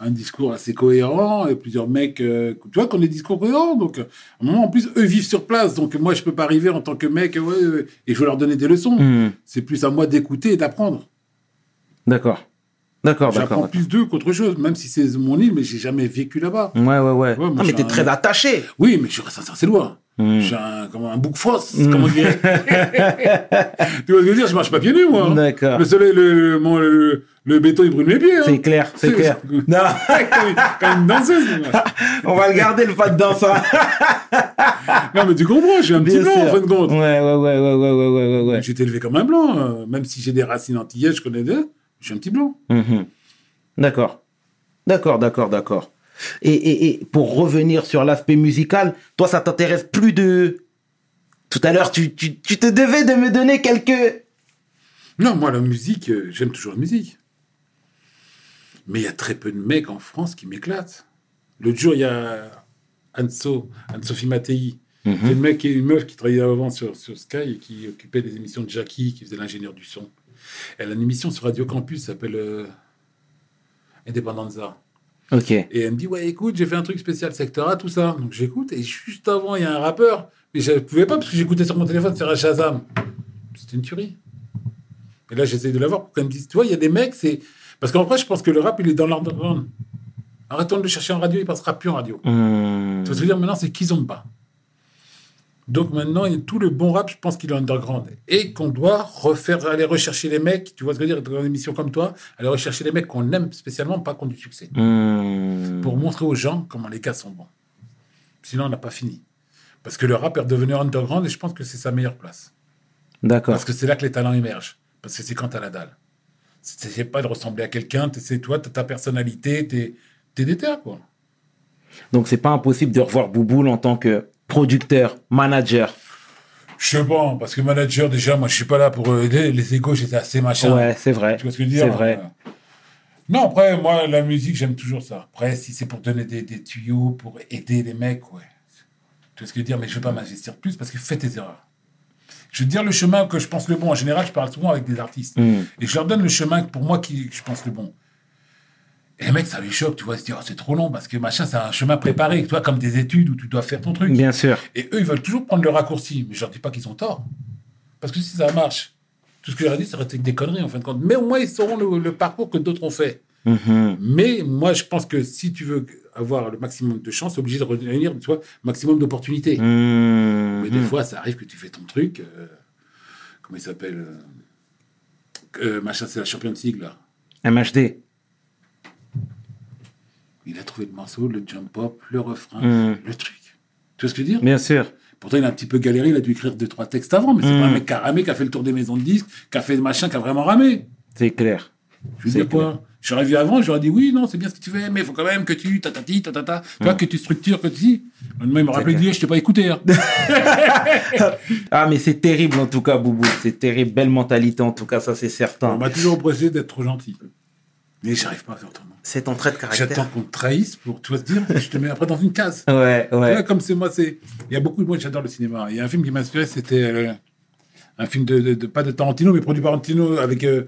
un discours assez cohérent, et plusieurs mecs, euh, tu vois, qui ont des discours cohérents. Donc, à un moment, en plus, eux vivent sur place, donc moi, je peux pas arriver en tant que mec, ouais, ouais, et je veux leur donner des leçons. Mhm. C'est plus à moi d'écouter et d'apprendre. D'accord. D'accord, J'apprends plus d'eux qu'autre chose, même si c'est mon île, mais j'ai jamais vécu là-bas. Ouais, ouais, ouais. Ouais, ah, mais t'es très attaché. Oui, mais je reste sincère, c'est loin. Mm. Je suis un, comme un bouc frosse, comme on dirait. tu vois ce que je veux dire? Je marche pas pieds nus, moi. hein. D'accord. Le soleil, le, le, le- le béton, il brûle mes pieds. Hein. C'est clair, c'est clair. Non. Comme une danseuse. On va le garder, le pas de danse. non, mais tu comprends, je suis un petit blanc, en fin de compte. Ouais, ouais, ouais, ouais, ouais, ouais, ouais. J'ai été élevé comme un blanc. Euh, même si j'ai des racines antillaises, je connais deux. Je suis un petit blanc. Mhm. D'accord. D'accord, d'accord, d'accord. Et, pour revenir sur l'aspect musical, toi, ça t'intéresse plus de... Tout à l'heure, tu, te devais de me donner quelques... Non, moi, la musique, euh, j'aime toujours la musique. Mais il y a très peu de mecs en France qui m'éclatent. L'autre jour, il y a Anso, Anne-Sophie Mattei. C'est une, mec, une meuf qui travaillait avant sur, sur Sky et qui occupait des émissions de Jackie, qui faisait l'ingénieur du son. Elle a une émission sur Radio Campus, s'appelle euh, Independenza. Ok. Et elle me dit, ouais, écoute, j'ai fait un truc spécial secteur A, tout ça. Donc j'écoute, et juste avant, il y a un rappeur. Mais je ne pouvais pas, parce que j'écoutais sur mon téléphone sur un Shazam. C'était une tuerie. Et là, j'essaie de l'avoir pour qu'elle me dise, tu vois, il y a des mecs, c'est. Parce qu'en vrai, je pense que le rap, il est dans l'underground. Arrêtons de le chercher en radio, il passera plus en radio. Que je veux dire Maintenant, c'est Kizomba. Donc maintenant, tout le bon rap, je pense qu'il est underground. Et qu'on doit refaire, aller rechercher les mecs, tu vois ce que je veux dire, dans une émission comme toi, aller rechercher les mecs qu'on aime spécialement, pas qui ont du succès Hmm. pour montrer aux gens comment les gars sont bons. Sinon, on n'a pas fini. Parce que le rap est devenu underground et je pense que c'est sa meilleure place. D'accord. Parce que c'est là que les talents émergent. Parce que c'est quand t'as la dalle. C'est pas de ressembler à quelqu'un, c'est toi, t'as ta personnalité, t'es es déter, quoi. Donc, c'est pas impossible de revoir Bouboule en tant que producteur, manager. Je sais pas, parce que manager, déjà, moi, je suis pas là pour euh, aider. Les égos, j'étais assez machin. Ouais, c'est vrai. Tu vois ce que je veux dire C'est vrai. euh, Non, après, moi, la musique, j'aime toujours ça. Après, si c'est pour donner des, des tuyaux, pour aider les mecs, ouais. Tu vois ce que je veux dire Mais je veux pas m'investir plus parce que fais tes erreurs. Je veux te dire le chemin que je pense le bon. En général, je parle souvent avec des artistes. Mm. Et je leur donne le chemin que pour moi qui je pense le bon. Et les mecs, ça les choque, tu vois, ils se disent, oh, c'est trop long parce que machin, c'est un chemin préparé, toi, comme des études où tu dois faire ton truc. Bien sûr. Et eux, ils veulent toujours prendre le raccourci. Mais je leur dis pas qu'ils ont tort. Parce que si ça marche, tout ce que ai dit, ça aurait été des conneries, en fin de compte. Mais au moins, ils sauront le, le parcours que d'autres ont fait. Mhm. Mais moi, je pense que si tu veux avoir le maximum de chance, obligé de retenir, tu vois, maximum d'opportunités. Mhm. Mais des fois, ça arrive que tu fais ton truc. euh, comment il s'appelle euh, euh, Machin, c'est la Champions League, là. MHD. Il a trouvé le morceau, le jump up, le refrain, Mm. le truc. Tu vois ce que je veux dire? Bien sûr. Pourtant, il a un petit peu galéré, il a dû écrire deux, trois textes avant, mais c'est pas un mec qui a ramé, qui a fait le tour des maisons de disques, qui a fait machin, qui a vraiment ramé. C'est clair. Je veux dire quoi? J'aurais vu avant, j'aurais dit oui, non, c'est bien ce que tu fais, mais il faut quand même que tu tatati, tatata, tu vois, que tu structures, que tu dis. Lendemain, il me rappelait, je t'ai pas écouté. hein. Ah, mais c'est terrible en tout cas, Boubou. C'est terrible. Belle mentalité en tout cas, ça c'est On certain. m'a toujours reproché d'être trop gentil. Mais j'arrive pas à faire autrement. C'est ton trait de J'attends caractère. qu'on te trahisse pour, tu vas te dire, je te mets après dans une case. Ouais, ouais. comme c'est moi, c'est. Il y a beaucoup de moi, j'adore le cinéma. Il y a un film qui m'a inspiré, c'était euh, un film de, de- de- pas de Tarantino, mais produit par Tarantino avec euh,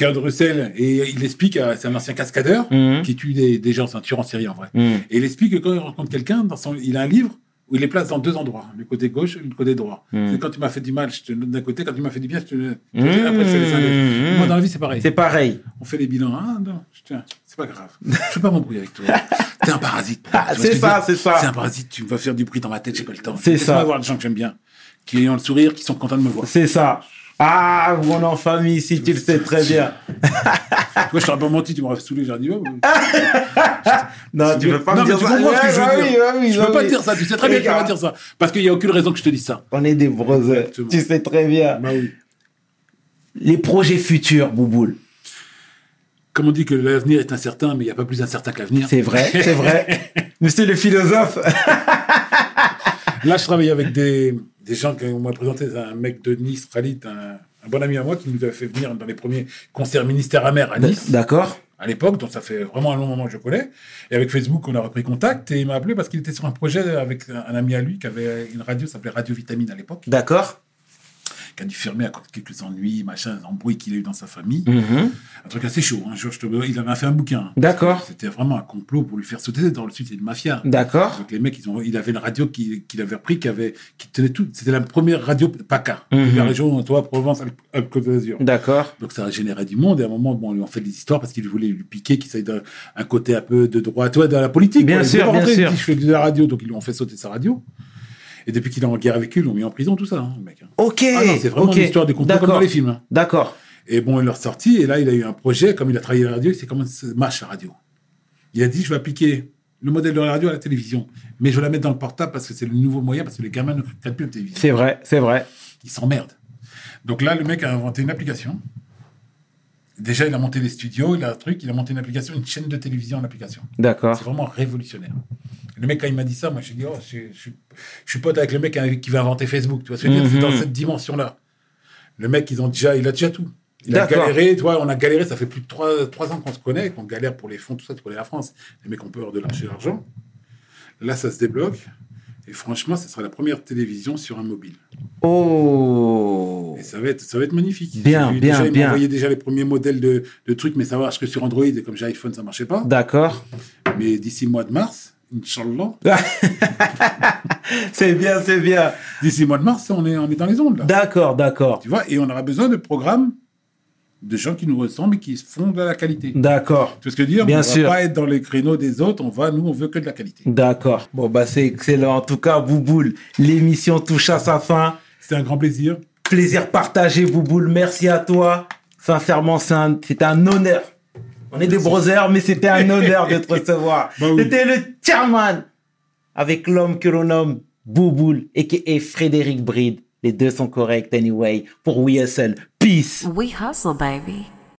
Kurt Russell. Et il explique, c'est un ancien cascadeur Mhm. qui tue des, des gens, c'est un tueur en série en vrai. Mhm. Et il explique que quand il rencontre quelqu'un, dans son, il a un livre où il les place dans deux endroits, le côté gauche et le côté droit. Mhm. Quand tu m'as fait du mal, je te donne d'un côté, quand tu m'as fait du bien, je te donne. Mhm. Après. Moi, dans la vie, c'est pareil. C'est pareil. On fait les bilans. Ah non, je- tiens, c'est pas grave. Je veux pas m'embrouiller avec toi. T'es un parasite. Ah, c'est ça, c'est ça. C'est un parasite, tu me vas faire du bruit dans ma tête, j'ai pas le temps. C'est Laisse-moi ça. voir des gens que j'aime bien, qui ont le sourire, qui sont contents de me voir. C'est ça. Ah, on est en famille, si tu le sais très bien. Moi, je t'aurais pas menti, tu m'aurais saoulé, j'aurais dit, Non, tu veux pas non, me mais dire tu ça. comprends ce que Ouais, je veux oui, dire. oui, je peux pas dire ça, tu sais très bien que je peux pas dire ça. Parce qu'il y a aucune raison que je te dise ça. On est des brothers. Tu sais très bien. Bah oui. Les projets futurs, Bouboule. Comme on dit que l'avenir est incertain, mais il n'y a pas plus incertain que l'avenir. C'est vrai, c'est vrai. Monsieur le philosophe. Là, je travaille avec des, des gens qu'on m'a présenté, un mec de Nice, Khalid, un, un bon ami à moi, qui nous a fait venir dans les premiers concerts ministère amer à Nice. D'accord. à l'époque, donc ça fait vraiment un long moment que je connais. Et avec Facebook, on a repris contact et il m'a appelé parce qu'il était sur un projet avec un un ami à lui qui avait une radio, ça s'appelait Radio Vitamine à l'époque, D'accord. Qui a dû fermer à cause de quelques ennuis, machin, embrouilles qu'il a eu dans sa famille. Mhm. Un truc assez chaud. Un jour, je te... il avait fait un bouquin. D'accord. C'était vraiment un complot pour lui faire sauter. Dans le sud, c'est une mafia. D'accord. Donc les mecs, ils ont, il avait une radio qui- qu'il avait repris, qui avait, qui tenait tout. C'était la première radio PACA, Mhm. de la région, toi, Provence, Alpes- Alpes-Côte d'Azur. D'accord. Donc ça a généré du monde et à un moment, bon, on lui en fait des histoires parce qu'il voulait lui piquer, qu'il d'un un côté un peu de droite, ouais, dans la politique. Bien quoi. Sûr, bien sûr. je fais de la radio, donc ils lui ont fait sauter sa radio. Et depuis qu'il est en guerre avec eux, ils l'ont mis en prison, tout ça, hein, le mec. hein. Ok. Ah non, c'est vraiment ok. une histoire de complot comme dans les films. hein. D'accord. Et bon, il leur sorti, et là, il a eu un projet, comme il a travaillé à la radio, c'est comment ça marche la radio. Il a dit, je vais appliquer le modèle de la radio à la télévision, mais je vais la mettre dans le portable parce que c'est le nouveau moyen, parce que les gamins ne regardent plus la télévision. C'est vrai, c'est vrai. Ils s'emmerdent. Donc là, le mec a inventé une application. Déjà, il a monté les studios, il a un truc, il a monté une application, une chaîne de télévision en application. C'est D'accord. vraiment révolutionnaire. Le mec, quand il m'a dit ça, moi, je dit, oh, je, je- je suis pote avec le mec qui va inventer Facebook. Tu vois ce que je veux dire Mhm. C'est dans cette dimension-là. Le mec, ils ont déjà, il a déjà tout. Il a galéré, tu vois, on a galéré, ça fait plus de trois, trois ans qu'on se connaît, qu'on galère pour les fonds, tout ça, tu connais la France. Les mecs ont peur de lâcher l'argent. Là, ça se débloque. Et franchement, ce sera la première télévision sur un mobile. Oh. Et ça va être, ça va être magnifique. Bien, bien, déjà, ils bien. m'ont envoyé déjà les premiers modèles de, de trucs, mais savoir que sur Android, et comme j'ai iPhone, ça marchait pas. D'accord. Mais d'ici le mois de mars, Inch'Allah, c'est bien, c'est bien. d'ici le mois de mars, on est, on est dans les ondes. D'accord, d'accord. Tu vois, et on aura besoin de programmes de gens qui nous ressemblent et qui font de la qualité. D'accord. Tu vois ce que je veux dire? Bien On sûr. va pas être dans les créneaux des autres, on va, nous, on veut que de la qualité. D'accord. Bon, bah, c'est excellent. En tout cas, Bouboule, l'émission touche à sa fin. C'était un grand plaisir. Plaisir partagé, Bouboule. Merci à toi. Sincèrement, c'est un honneur. On est des brothers, mais c'était un honneur de te recevoir. Bah oui. C'était le chairman avec l'homme que l'on nomme Bouboule et qui est Frédéric Bride. Les deux sont corrects anyway. Pour WSL. Peace. We hustle, baby.